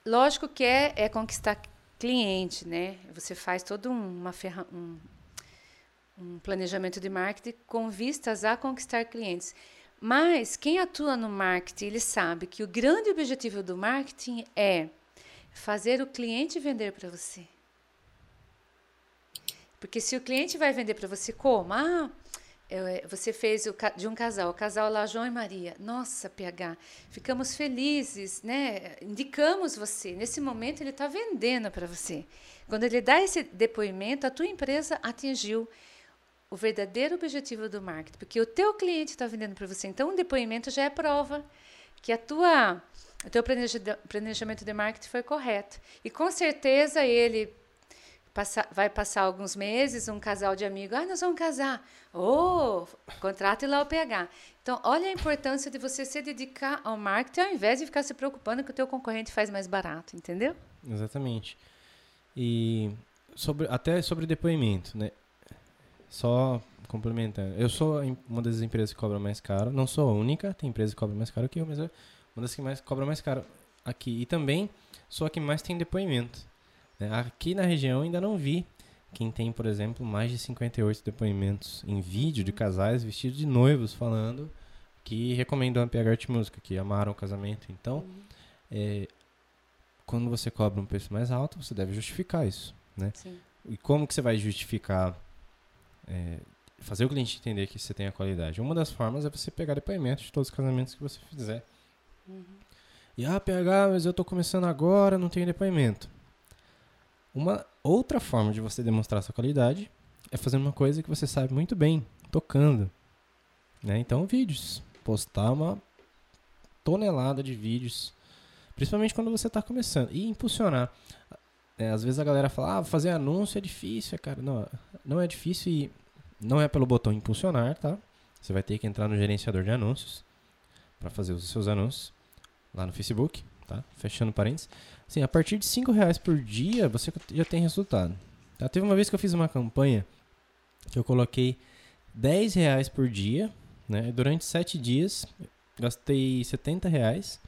[SPEAKER 1] lógico que é, é conquistar cliente, né? Você faz todo uma ferra um, um planejamento de marketing com vistas a conquistar clientes. Mas quem atua no marketing, ele sabe que o grande objetivo do marketing é fazer o cliente vender para você. Porque se o cliente vai vender para você como? Ah, você fez de um casal, o casal lá, João e Maria. Nossa, PH, ficamos felizes, né? Indicamos você. Nesse momento, ele está vendendo para você. Quando ele dá esse depoimento, a tua empresa atingiu o verdadeiro objetivo do marketing, porque o teu cliente está vendendo para você. Então, um depoimento já é prova que a tua, o teu planejamento de marketing foi correto. E com certeza ele Passa, vai passar alguns meses, um casal de amigos, ah, nós vamos casar. Oh, contrate lá o PH. Então, olha a importância de você se dedicar ao marketing ao invés de ficar se preocupando que o teu concorrente faz mais barato, entendeu?
[SPEAKER 3] Exatamente. E sobre, até sobre depoimento, né? Só complementando. Eu sou uma das empresas que cobra mais caro. Não sou a única, tem empresa que cobra mais caro que eu, mas é uma das que mais cobra mais caro aqui. E também sou a que mais tem depoimento. Né? Aqui na região ainda não vi quem tem, por exemplo, mais de 58 depoimentos em vídeo de casais vestidos de noivos falando que recomendam a PH Art Música, que amaram o casamento. Então, é, quando você cobra um preço mais alto, você deve justificar isso, né? Sim. E como que você vai justificar, é, fazer o cliente entender que você tem a qualidade? Uma das formas é você pegar depoimentos de todos os casamentos que você fizer. Uhum. E, ah, PH, mas eu estou começando agora, não tenho depoimento. Uma outra forma de você demonstrar sua qualidade é fazendo uma coisa que você sabe muito bem, tocando. Né? Então, vídeos. Postar uma tonelada de vídeos. Principalmente quando você está começando. E impulsionar. É, às vezes a galera fala, ah, fazer anúncio é difícil, cara. Não, não é difícil e não é pelo botão impulsionar, tá? Você vai ter que entrar no gerenciador de anúncios para fazer os seus anúncios lá no Facebook, tá? Fechando parênteses. Assim, a partir de 5 reais por dia, você já tem resultado. Tá? Teve uma vez que eu fiz uma campanha que eu coloquei 10 reais por dia, né? Durante 7 dias, gastei 70 reais,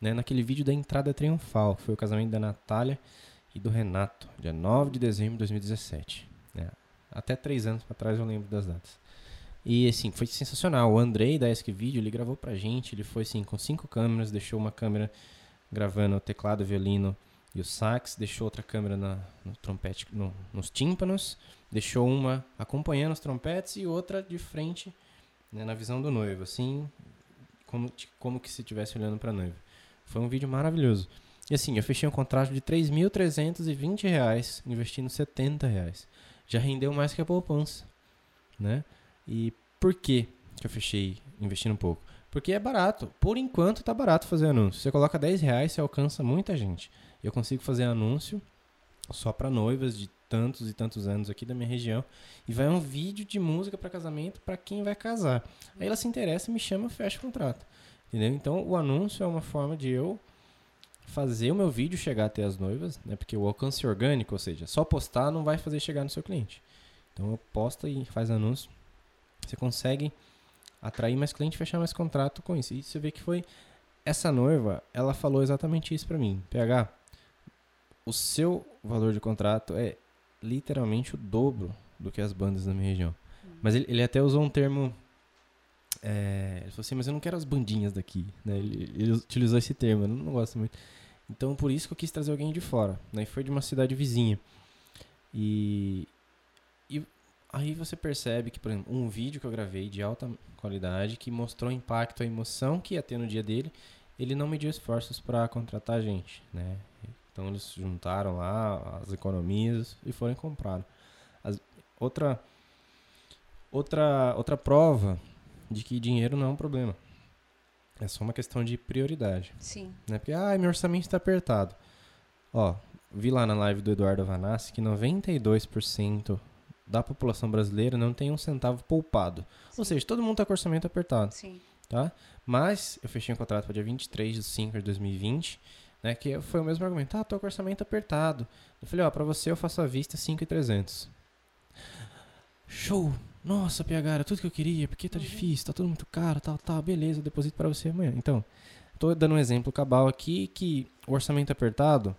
[SPEAKER 3] né? Naquele vídeo da entrada triunfal, que foi o casamento da Natália e do Renato, dia 9 de dezembro de 2017. Né? Até 3 anos para trás eu lembro das datas. E assim, foi sensacional. O Andrei da Esc Video, ele gravou pra gente, ele foi assim, com cinco câmeras, deixou uma câmera gravando o teclado, o violino e o sax, deixou outra câmera na, no trompete, no, nos tímpanos, deixou uma acompanhando os trompetes e outra de frente né, na visão do noivo, assim, como, como que se estivesse olhando para a noiva. Foi um vídeo maravilhoso. E assim, eu fechei um contrato de R$ 3.320, investindo 70 reais. Já rendeu mais que a poupança, né? E por que eu fechei investindo um pouco? Porque é barato. Por enquanto tá barato fazer anúncio. Você coloca 10 reais, você alcança muita gente. Eu consigo fazer anúncio só para noivas de tantos e tantos anos aqui da minha região. E vai um vídeo de música para casamento para quem vai casar. Aí ela se interessa, me chama, fecha o contrato. Entendeu? Então o anúncio é uma forma de eu fazer o meu vídeo chegar até as noivas, né? Porque o alcance orgânico, ou seja, só postar não vai fazer chegar no seu cliente. Então eu posto e faz anúncio. Você consegue atrair mais cliente, fechar mais contrato com isso. E você vê que foi essa noiva, ela falou exatamente isso para mim. PH, o seu valor de contrato é literalmente o dobro do que as bandas da minha região. Uhum. Mas ele, ele, até usou um termo. É, ele falou assim, mas eu não quero as bandinhas daqui. Né? Ele, ele, utilizou esse termo, eu não, gosto muito. Então por isso que eu quis trazer alguém de fora. Né? E foi de uma cidade vizinha. E aí você percebe que, por exemplo, um vídeo que eu gravei de alta qualidade, que mostrou impacto, a emoção que ia ter no dia dele, ele não mediu esforços para contratar gente, né? Então eles juntaram lá as economias e foram comprar. As, outra, outra, outra prova de que dinheiro não é um problema. É só uma questão de prioridade.
[SPEAKER 1] Sim.
[SPEAKER 3] Né? Porque, ah, meu orçamento está apertado. Ó, vi lá na live do Eduardo Vanassi que 92% da população brasileira não tem um centavo poupado. Sim. Ou seja, todo mundo está com orçamento apertado.
[SPEAKER 1] Sim.
[SPEAKER 3] Tá? Mas eu fechei um contrato para dia 23 de 5 de 2020, né, que foi o mesmo argumento. Ah, tô com orçamento apertado. Eu falei, ó, para você eu faço a vista 5,300. Show! Nossa, PH, era tudo que eu queria, porque tá uhum. difícil, tá tudo muito caro, tal, tal, beleza, eu deposito para você amanhã. Então, tô dando um exemplo cabal aqui que o orçamento apertado,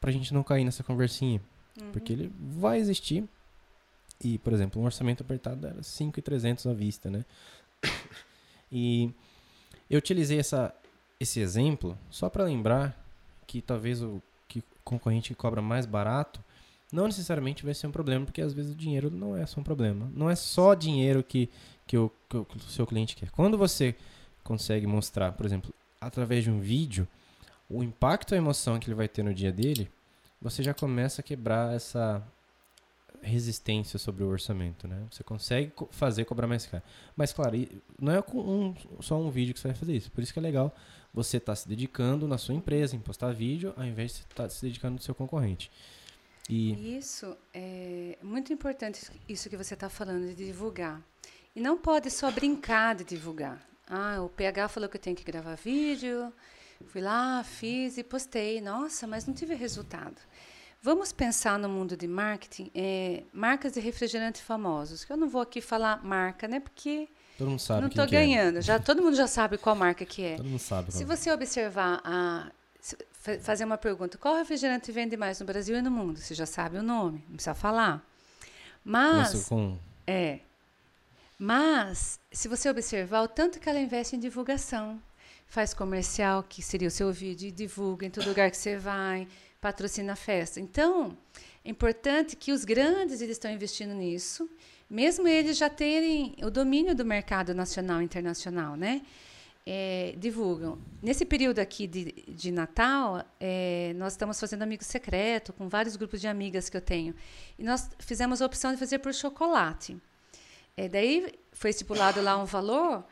[SPEAKER 3] pra gente não cair nessa conversinha, uhum. porque ele vai existir. E, por exemplo, um orçamento apertado era 5,300 à vista, né? [coughs] E eu utilizei essa, esse exemplo só para lembrar que talvez o que concorrente que cobra mais barato não necessariamente vai ser um problema, porque às vezes o dinheiro não é só um problema. Não é só dinheiro que, que, o, que o seu cliente quer. Quando você consegue mostrar, por exemplo, através de um vídeo, o impacto a emoção que ele vai ter no dia dele, você já começa a quebrar essa resistência sobre o orçamento, né? Você consegue fazer cobrar mais caro. Mas claro, não é com um, só um vídeo que você vai fazer isso. Por isso que é legal você estar tá se dedicando na sua empresa em postar vídeo, ao invés de estar tá se dedicando no seu concorrente.
[SPEAKER 1] E isso é muito importante isso que você está falando de divulgar. E não pode só brincar de divulgar. Ah, o PH falou que eu tenho que gravar vídeo. Fui lá, fiz e postei. Nossa, mas não tive resultado. Vamos pensar no mundo de marketing, é, marcas de refrigerante famosos. Que eu não vou aqui falar marca, né? Porque
[SPEAKER 3] todo mundo sabe
[SPEAKER 1] não estou é. ganhando. É. Já [laughs] todo mundo já sabe qual marca que é.
[SPEAKER 3] Todo mundo sabe.
[SPEAKER 1] Se é. você observar a fazer uma pergunta, qual refrigerante vende mais no Brasil e no mundo? Você já sabe o nome, não precisa falar. Mas
[SPEAKER 3] com...
[SPEAKER 1] é. Mas se você observar o tanto que ela investe em divulgação, faz comercial, que seria o seu vídeo, divulga em todo lugar que você vai, patrocina a festa. Então, é importante que os grandes eles estão investindo nisso, mesmo eles já terem o domínio do mercado nacional e internacional, né? É, divulgam. Nesse período aqui de, de Natal, é, nós estamos fazendo amigo secreto com vários grupos de amigas que eu tenho. E nós fizemos a opção de fazer por chocolate. É, daí foi estipulado lá um valor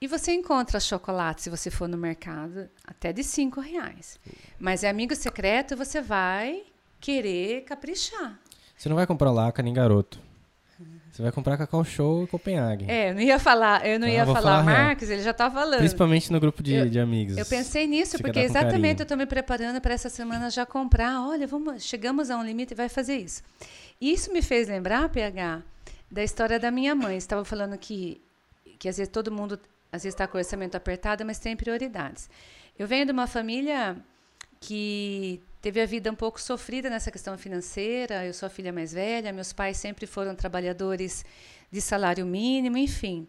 [SPEAKER 1] e você encontra chocolate, se você for no mercado, até de cinco reais. Mas é amigo secreto, você vai querer caprichar.
[SPEAKER 3] Você não vai comprar laca nem garoto. Você vai comprar Cacau Show e Copenhague.
[SPEAKER 1] É, eu não ia falar, eu não então, ia falar, falar Marcos, ele já tá falando.
[SPEAKER 3] Principalmente no grupo de, eu, de amigos.
[SPEAKER 1] Eu pensei nisso, porque exatamente eu estou me preparando para essa semana já comprar. Olha, vamos, chegamos a um limite e vai fazer isso. Isso me fez lembrar, PH, da história da minha mãe. Estava falando que, que às vezes todo mundo às vezes está com o orçamento apertado, mas tem prioridades. Eu venho de uma família que teve a vida um pouco sofrida nessa questão financeira. Eu sou a filha mais velha, meus pais sempre foram trabalhadores de salário mínimo, enfim.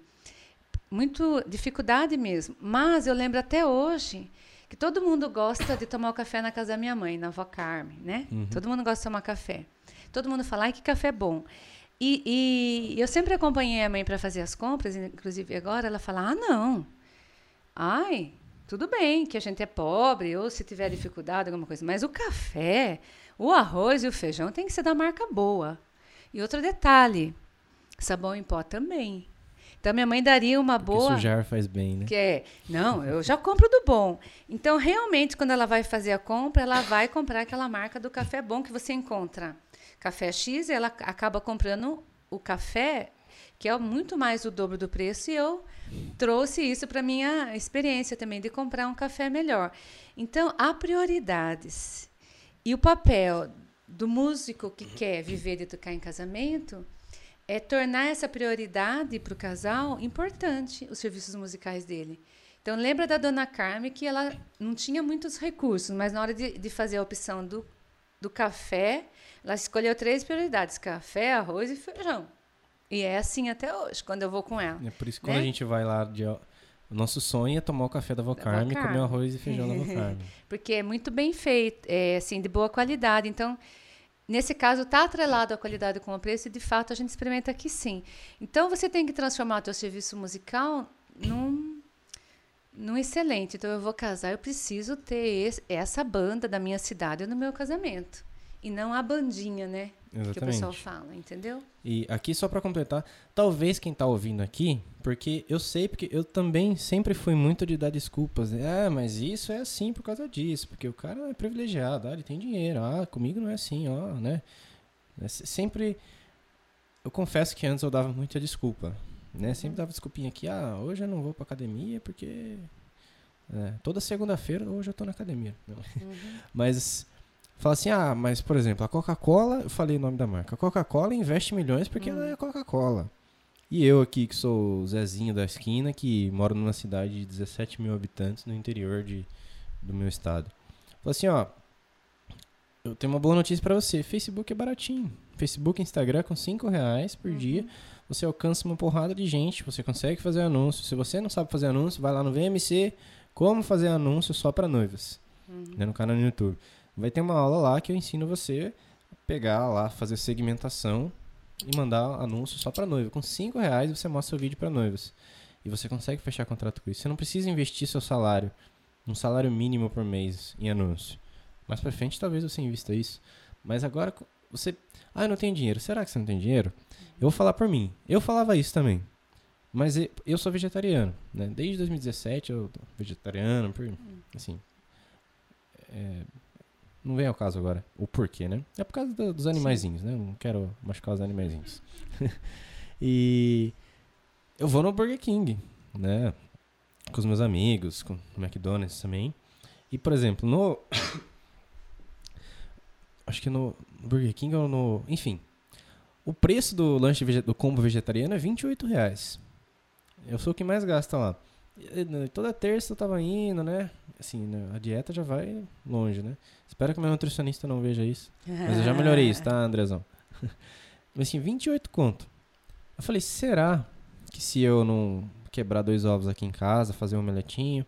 [SPEAKER 1] Muito dificuldade mesmo. Mas eu lembro até hoje que todo mundo gosta de tomar o café na casa da minha mãe, na avó Carmen, né? Uhum. Todo mundo gosta de tomar café. Todo mundo fala, ai, que café bom. E, e eu sempre acompanhei a mãe para fazer as compras, inclusive agora ela fala: ah, não. Ai, tudo bem que a gente é pobre, ou se tiver dificuldade, alguma coisa, mas o café, o arroz e o feijão tem que ser da marca boa. E outro detalhe: sabão em pó também. Então minha mãe daria uma Porque boa.
[SPEAKER 3] Sujar faz bem, né?
[SPEAKER 1] Que é, não, eu já compro do bom. Então realmente quando ela vai fazer a compra, ela vai comprar aquela marca do café bom que você encontra café X, ela acaba comprando o café que é muito mais o dobro do preço, e eu trouxe isso para minha experiência também de comprar um café melhor. Então, há prioridades. E o papel do músico que quer viver de tocar em casamento é tornar essa prioridade para o casal importante, os serviços musicais dele. Então, lembra da dona Carmen que ela não tinha muitos recursos, mas na hora de, de fazer a opção do, do café, ela escolheu três prioridades: café, arroz e feijão. E é assim até hoje, quando eu vou com ela.
[SPEAKER 3] É por isso que né? quando a gente vai lá de, o nosso sonho é tomar o café da Vocarme e comer arroz e feijão da Vocarme. [laughs]
[SPEAKER 1] Porque é muito bem feito, é assim, de boa qualidade. Então, nesse caso, está atrelado a qualidade com o preço e, de fato, a gente experimenta aqui sim. Então, você tem que transformar o seu serviço musical num, num excelente. Então, eu vou casar, eu preciso ter esse, essa banda da minha cidade no meu casamento. E não a bandinha, né? Exatamente. Que o pessoal fala, entendeu?
[SPEAKER 3] E aqui, só para completar, talvez quem tá ouvindo aqui, porque eu sei, porque eu também sempre fui muito de dar desculpas. Ah, mas isso é assim por causa disso, porque o cara é privilegiado, ah, ele tem dinheiro, ah, comigo não é assim, ó, né? É sempre. Eu confesso que antes eu dava muita desculpa, né? Sempre dava desculpinha aqui, ah, hoje eu não vou pra academia porque. É, toda segunda-feira hoje eu tô na academia. Uhum. [laughs] Mas Fala assim, ah, mas por exemplo, a Coca-Cola, eu falei o nome da marca. A Coca-Cola investe milhões porque ela é Coca-Cola. E eu aqui, que sou o Zezinho da esquina, que moro numa cidade de 17 mil habitantes no interior de, do meu estado. Falei assim, ó, eu tenho uma boa notícia para você. Facebook é baratinho. Facebook e Instagram com 5 reais por uhum. dia. Você alcança uma porrada de gente, você consegue fazer anúncio. Se você não sabe fazer anúncio, vai lá no VMC, como fazer anúncio só para noivas. Uhum. Né, no canal no YouTube. Vai ter uma aula lá que eu ensino você a pegar lá, fazer segmentação e mandar anúncio só para noiva. Com 5 reais você mostra o vídeo para noivas. E você consegue fechar contrato com isso. Você não precisa investir seu salário, um salário mínimo por mês em anúncio. Mais pra frente talvez você invista isso. Mas agora você. Ah, eu não tenho dinheiro. Será que você não tem dinheiro? Eu vou falar por mim. Eu falava isso também. Mas eu sou vegetariano, né? Desde 2017 eu tô vegetariano, assim. É, não vem ao caso agora o porquê, né? É por causa do, dos animaizinhos, né? Não quero machucar os animaizinhos. [laughs] e eu vou no Burger King, né? Com os meus amigos, com o McDonald's também. E, por exemplo, no. [coughs] acho que no Burger King ou no. Enfim. O preço do lanche do combo vegetariano é 28 reais. Eu sou o que mais gasta lá. Né, toda terça eu tava indo, né? Assim, né, a dieta já vai longe, né? Espero que meu nutricionista não veja isso. Mas eu já melhorei isso, tá, Andrezão? [laughs] Mas assim, 28 conto. Eu falei, será que se eu não quebrar dois ovos aqui em casa, fazer um omeletinho,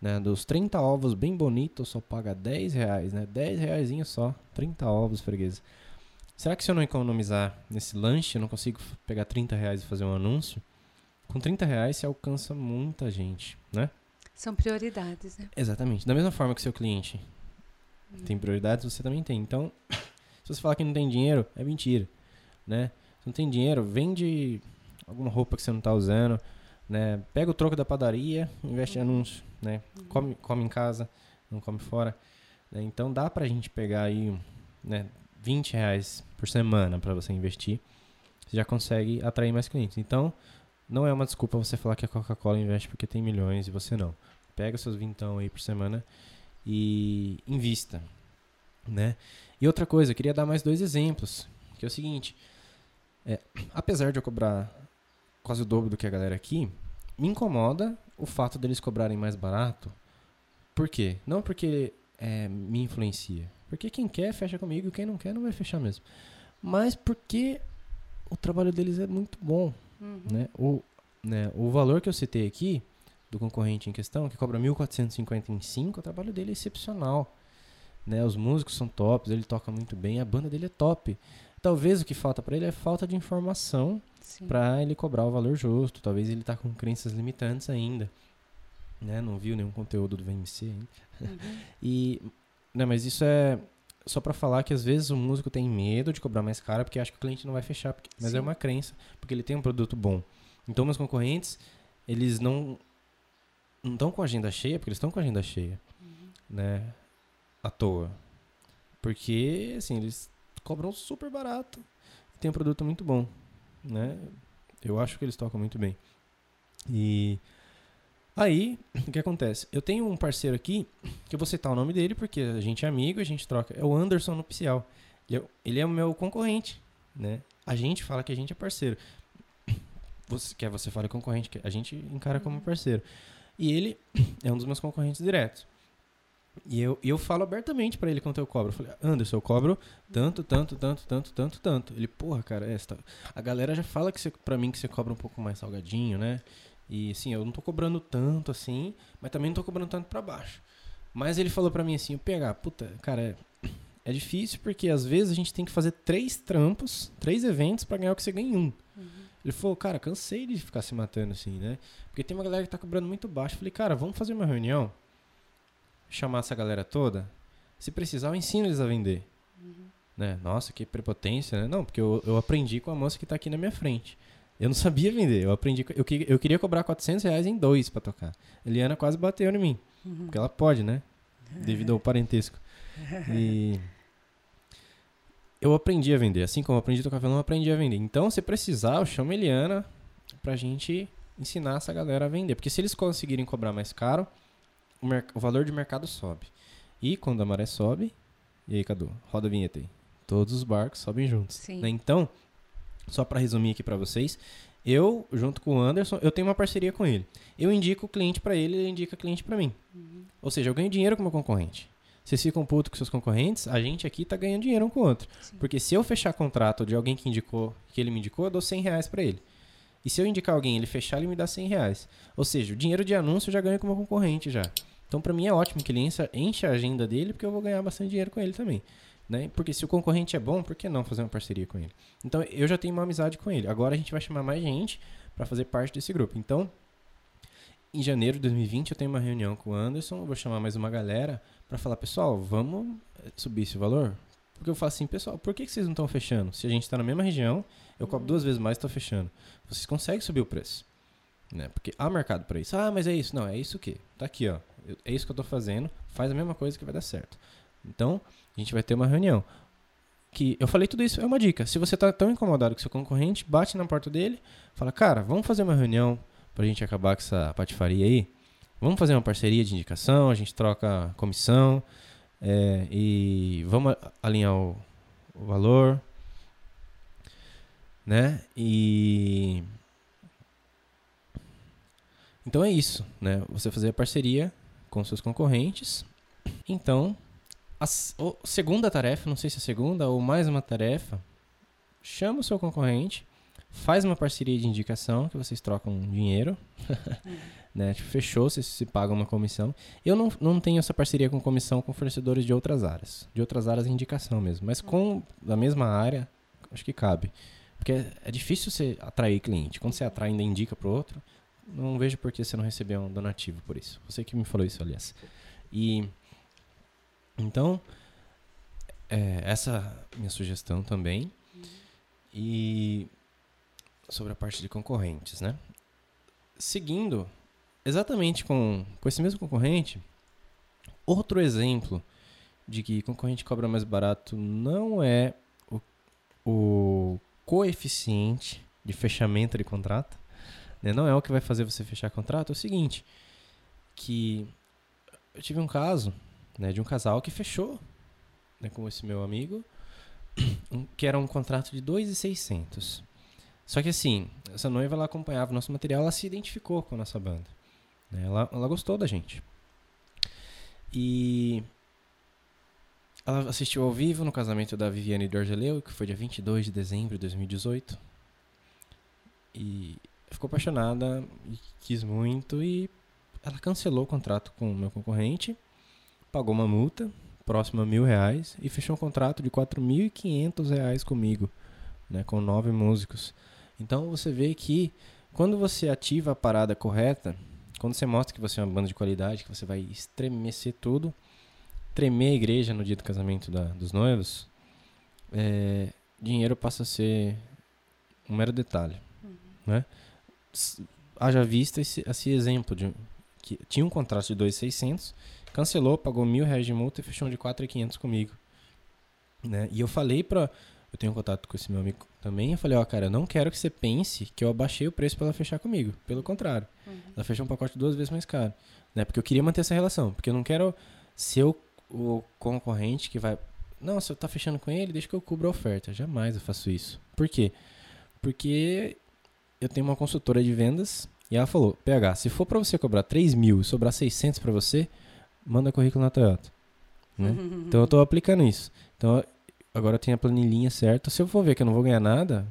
[SPEAKER 3] né? Dos 30 ovos bem bonitos, só paga 10 reais, né? 10 reais só, 30 ovos, freguês. Será que se eu não economizar nesse lanche, eu não consigo pegar 30 reais e fazer um anúncio? Com 30 reais você alcança muita gente, né?
[SPEAKER 1] São prioridades, né?
[SPEAKER 3] Exatamente. Da mesma forma que seu cliente hum. tem prioridades, você também tem. Então, se você falar que não tem dinheiro, é mentira, né? Se não tem dinheiro, vende alguma roupa que você não está usando, né? Pega o troco da padaria, investe em uhum. anúncio, né? Uhum. Come, come em casa, não come fora. Né? Então dá pra gente pegar aí, né? 20 reais por semana para você investir. Você já consegue atrair mais clientes. Então, não é uma desculpa você falar que a Coca-Cola investe porque tem milhões e você não. Pega seus vintão aí por semana e invista, né? E outra coisa, eu queria dar mais dois exemplos, que é o seguinte, é, apesar de eu cobrar quase o dobro do que a galera aqui, me incomoda o fato deles cobrarem mais barato. Por quê? Não porque é, me influencia, porque quem quer fecha comigo, quem não quer não vai fechar mesmo. Mas porque o trabalho deles é muito bom. Uhum. Né? O, né, o valor que eu citei aqui, do concorrente em questão, que cobra 1.455, o trabalho dele é excepcional. Né? Os músicos são tops, ele toca muito bem, a banda dele é top. Talvez o que falta para ele é falta de informação para ele cobrar o valor justo. Talvez ele tá com crenças limitantes ainda. Né? Não viu nenhum conteúdo do VMC ainda. Uhum. [laughs] e, né, mas isso é só para falar que às vezes o músico tem medo de cobrar mais caro porque acha que o cliente não vai fechar, porque, mas é Sim. é uma crença, porque ele tem um produto bom. Então, meus concorrentes, eles não não estão com a agenda cheia, porque eles estão com a agenda cheia, uhum. né? À toa. Porque, assim, eles cobram super barato, tem um produto muito bom, né? Eu acho que eles tocam muito bem. E Aí, o que acontece? Eu tenho um parceiro aqui, que eu vou citar o nome dele, porque a gente é amigo, a gente troca. É o Anderson Nupcial. Ele é, ele é o meu concorrente, né? A gente fala que a gente é parceiro. Você, quer você fala concorrente, a gente encara como uhum. parceiro. E ele é um dos meus concorrentes diretos. E eu, eu falo abertamente para ele quanto eu cobro. Eu falei, Anderson, eu cobro tanto, tanto, tanto, tanto, tanto, tanto. Ele, porra, cara, essa, a galera já fala que você, pra mim que você cobra um pouco mais salgadinho, né? E assim, eu não tô cobrando tanto assim, mas também não tô cobrando tanto para baixo. Mas ele falou para mim assim, pegar, puta, cara, é, é, difícil porque às vezes a gente tem que fazer três trampos, três eventos para ganhar o que você ganha em um. Uhum. Ele falou, cara, cansei de ficar se matando assim, né? Porque tem uma galera que tá cobrando muito baixo. Eu falei, cara, vamos fazer uma reunião, chamar essa galera toda. Se precisar, eu ensino eles a vender. Uhum. Né? Nossa, que prepotência, né? Não, porque eu, eu aprendi com a moça que tá aqui na minha frente. Eu não sabia vender. Eu aprendi. Eu, eu queria cobrar 400 reais em dois para tocar. Eliana quase bateu em mim. Uhum. Porque ela pode, né? Devido ao parentesco. [laughs] E. Eu aprendi a vender. Assim como eu aprendi a tocar violão, eu aprendi a vender. Então, se precisar, eu chamo a Eliana pra gente ensinar essa galera a vender. Porque se eles conseguirem cobrar mais caro, o, o valor de mercado sobe. E quando a maré sobe. E aí, Cadu? Roda a vinheta aí. Todos os barcos sobem juntos. Né? Então, Só para resumir aqui para vocês, eu, junto com o Anderson, eu tenho uma parceria com ele. Eu indico o cliente para ele, ele indica o cliente para mim. Uhum. Ou seja, eu ganho dinheiro com o meu concorrente. Vocês ficam putos com seus concorrentes, a gente aqui tá ganhando dinheiro um com o outro. Sim. Porque se eu fechar contrato de alguém que indicou, que ele me indicou, eu dou 100 reais para ele. E se eu indicar alguém ele fechar, ele me dá 100 reais. Ou seja, o dinheiro de anúncio eu já ganho com o meu concorrente já. Então, para mim é ótimo que ele enche a agenda dele, porque eu vou ganhar bastante dinheiro com ele também. Né? Porque se o concorrente é bom, por que não fazer uma parceria com ele? Então, eu já tenho uma amizade com ele. Agora a gente vai chamar mais gente para fazer parte desse grupo. Então, em janeiro de 2020, eu tenho uma reunião com o Anderson. Vou chamar mais uma galera para falar, pessoal, vamos eh, subir esse valor? Porque eu falo assim, pessoal, por que, que vocês não estão fechando? Se a gente está na mesma região, eu cobro duas vezes mais e estou fechando. Vocês conseguem subir o preço. Né? Porque há mercado para isso. Ah, mas é isso. Não, é isso o quê? Tá aqui, ó. É isso que eu estou fazendo. Faz a mesma coisa que vai dar certo. Então, a gente vai ter uma reunião. Que eu falei tudo isso, é uma dica. Se você está tão incomodado com seu concorrente, bate na porta dele, fala, cara, vamos fazer uma reunião para a gente acabar com essa patifaria aí. Vamos fazer uma parceria de indicação, a gente troca comissão é, e vamos alinhar o, o valor, né? E então é isso, né? Você fazer a parceria com seus concorrentes. Então, a, segunda tarefa, não sei se é a segunda ou mais uma tarefa, chama o seu concorrente, faz uma parceria de indicação que vocês trocam dinheiro. [laughs] né? Tipo, fechou, você se paga uma comissão. Eu não, não tenho essa parceria com comissão com fornecedores de outras áreas. De outras áreas de indicação mesmo. Mas com da mesma área, acho que cabe. Porque é, difícil você atrair cliente. Quando você atrai ainda indica para outro, não vejo por que você não receber um donativo por isso. Você que me falou isso, aliás. E então é, essa minha sugestão também. E sobre a parte de concorrentes, né? Seguindo exatamente com, com esse mesmo concorrente, outro exemplo de que concorrente cobra mais barato não é o, o coeficiente de fechamento de contrato, né? não é o que vai fazer você fechar contrato, é o seguinte, que eu tive um caso né, de um casal que fechou né, com esse meu amigo, [clears throat] que era um contrato de 2,600. Só que assim, essa noiva ela acompanhava o nosso material, ela se identificou com a nossa banda. Né? Ela, ela gostou da gente. E ela assistiu ao vivo no casamento da Viviane Dorgeleu, que foi dia 22 de dezembro de 2018. E ficou apaixonada e quis muito e ela cancelou o contrato com o meu concorrente, pagou uma multa próxima a mil reais e fechou um contrato de 4.500 reais comigo, né, com nove músicos. Então você vê que quando você ativa a parada correta, quando você mostra que você é uma banda de qualidade, que você vai estremecer tudo, tremer a igreja no dia do casamento da, dos noivos, é, dinheiro passa a ser um mero detalhe. Uhum. Né? Haja vista esse, esse exemplo de que tinha um contrato de 2,600, cancelou, pagou mil reais de multa e fechou um de 4,500 comigo. Né? E eu falei para eu tenho contato com esse meu amigo também. Eu falei, ó, oh, cara, eu não quero que você pense que eu abaixei o preço para ela fechar comigo. Pelo contrário. Uhum. Ela fechou um pacote duas vezes mais caro. Né? Porque eu queria manter essa relação. Porque eu não quero ser o, o concorrente que vai. Não, se eu tá fechando com ele, deixa que eu cubra a oferta. Jamais eu faço isso. Por quê? Porque eu tenho uma consultora de vendas e ela falou: PH, se for para você cobrar 3 mil e sobrar 600 para você, manda currículo na Toyota. Né? Uhum. [laughs] Então eu estou aplicando isso. Então agora eu tenho a planilhinha certa. Se eu for ver que eu não vou ganhar nada,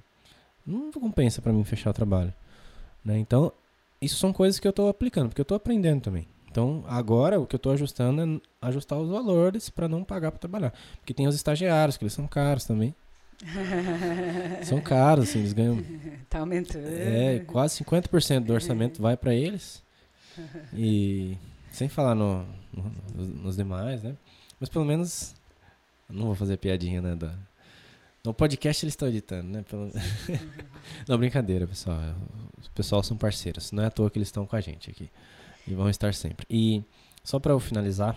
[SPEAKER 3] não compensa para mim fechar o trabalho. Né? Então, isso são coisas que eu estou aplicando, porque eu estou aprendendo também. Então, agora o que eu estou ajustando é ajustar os valores para não pagar para trabalhar. Porque tem os estagiários, que eles são caros também. [laughs] são caros, assim, eles ganham. [laughs]
[SPEAKER 1] Tá aumentando.
[SPEAKER 3] É, quase 50% do orçamento vai para eles. E sem falar no, no, nos demais, né? Mas pelo menos não vou fazer piadinha, né? Da... No podcast eles estão editando, né? Pelo... [laughs] não, brincadeira, pessoal. Os pessoal são parceiros. Não é à toa que eles estão com a gente aqui. E vão estar sempre. E só para eu finalizar,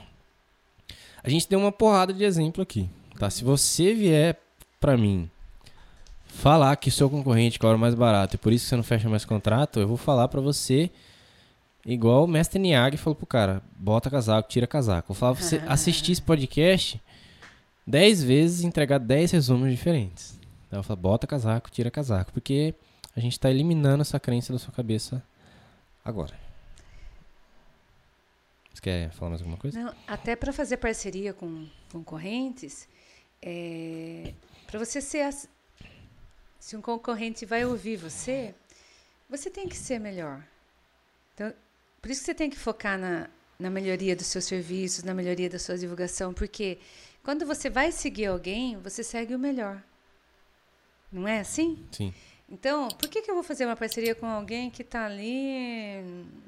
[SPEAKER 3] a gente deu uma porrada de exemplo aqui, tá? Se você vier para mim falar que seu concorrente cobra mais barato e por isso que você não fecha mais contrato, eu vou falar para você igual o mestre Niag falou pro cara, bota casaco, tira casaco. Eu falava pra você [laughs] assistir esse podcast 10 vezes e entregar 10 resumos diferentes. Ela fala, bota casaco, tira casaco. Porque a gente está eliminando essa crença da sua cabeça agora. Você quer falar mais alguma coisa?
[SPEAKER 1] Não, até para fazer parceria com concorrentes, é, para você ser. Se um concorrente vai ouvir você, você tem que ser melhor. Então, por isso que você tem que focar na, na melhoria dos seus serviços, na melhoria da sua divulgação, porque quando você vai seguir alguém, você segue o melhor. Não é assim?
[SPEAKER 3] Sim.
[SPEAKER 1] Então, por que, que eu vou fazer uma parceria com alguém que está ali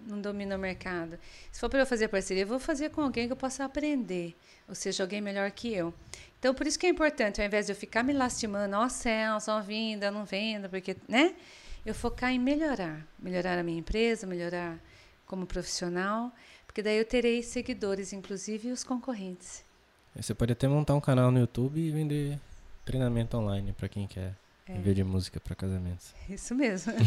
[SPEAKER 1] não domina o mercado? Se for para eu fazer parceria, eu vou fazer com alguém que eu possa aprender, ou seja, alguém melhor que eu. Então, por isso que é importante, ao invés de eu ficar me lastimando, ó oh, céu, só vinda, não venda, porque, né? Eu focar em melhorar, melhorar a minha empresa, melhorar como profissional, porque daí eu terei seguidores, inclusive os concorrentes.
[SPEAKER 3] Você pode até montar um canal no YouTube e vender treinamento online para quem quer é. Em vez de música para casamentos. [laughs]
[SPEAKER 1] Isso mesmo. [laughs]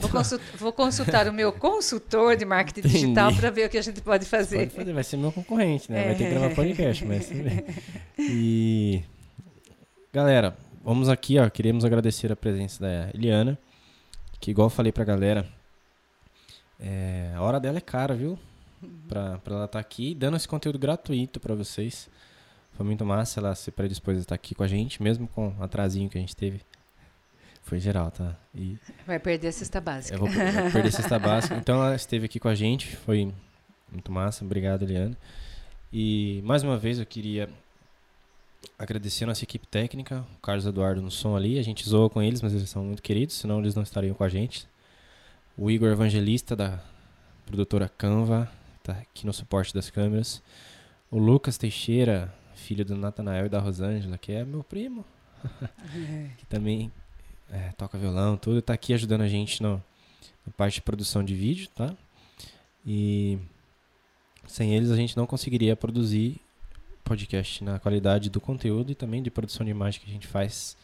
[SPEAKER 1] vou, consult, vou, consultar o meu consultor de marketing Entendi. digital para ver o que a gente pode fazer.
[SPEAKER 3] Pode fazer. Vai ser meu concorrente, né? É. Vai ter que gravar podcast, mas E galera, vamos aqui, ó. Queremos agradecer a presença da Eliana, que igual eu falei pra galera, é, a hora dela é cara, viu? Pra, pra ela estar tá aqui dando esse conteúdo gratuito para vocês. Foi muito massa ela se predispôs a estar aqui com a gente, mesmo com o atrasinho que a gente teve. Foi geral, tá?
[SPEAKER 1] E Vai perder a cesta básica.
[SPEAKER 3] Eu vou, vou perder a cesta básica. Então ela esteve aqui com a gente, foi muito massa. Obrigado, Eliane. E mais uma vez eu queria agradecer a nossa equipe técnica, o Carlos Eduardo no som ali. A gente zoa com eles, mas eles são muito queridos, senão eles não estariam com a gente. O Igor Evangelista, da produtora Canva, tá aqui no suporte das câmeras. O Lucas Teixeira, filho do Natanael e da Rosângela, que é meu primo. É. que também é, toca violão, tudo. Tá aqui ajudando a gente no, na parte de produção de vídeo, tá? E sem eles a gente não conseguiria produzir podcast na qualidade do conteúdo e também de produção de imagem que a gente faz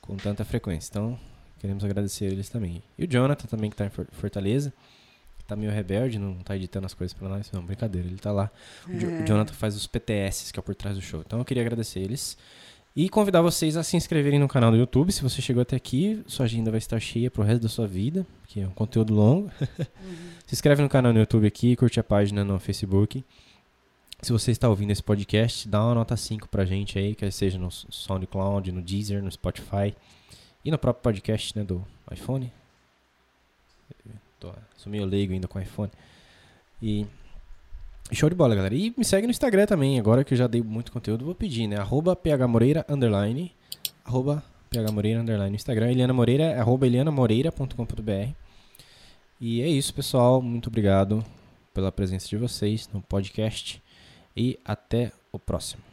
[SPEAKER 3] com tanta frequência. Então, queremos agradecer eles também. E o Jonathan também, que está em Fortaleza tá meio rebelde, não tá editando as coisas pra nós. Não, brincadeira, ele tá lá. O, é. Jonathan faz os PTS, que é por trás do show. Então eu queria agradecer eles. E convidar vocês a se inscreverem no canal do YouTube. Se você chegou até aqui, sua agenda vai estar cheia pro resto da sua vida, que é um conteúdo longo. Uhum. [laughs] se inscreve no canal no YouTube aqui, curte a página no Facebook. Se você está ouvindo esse podcast, dá uma nota 5 pra gente aí, quer seja no SoundCloud, no Deezer, no Spotify e no próprio podcast né, do iPhone. Tô, sou meio leigo ainda com iPhone. E show de bola, galera. E me segue no Instagram também. Agora que eu já dei muito conteúdo, vou pedir, né? Arroba phmoreira, underline. Arroba phmoreira, underline. No Instagram, Eliana Moreira, arroba elianamoreira.com.br. E é isso, pessoal. Muito obrigado pela presença de vocês no podcast. E até o próximo.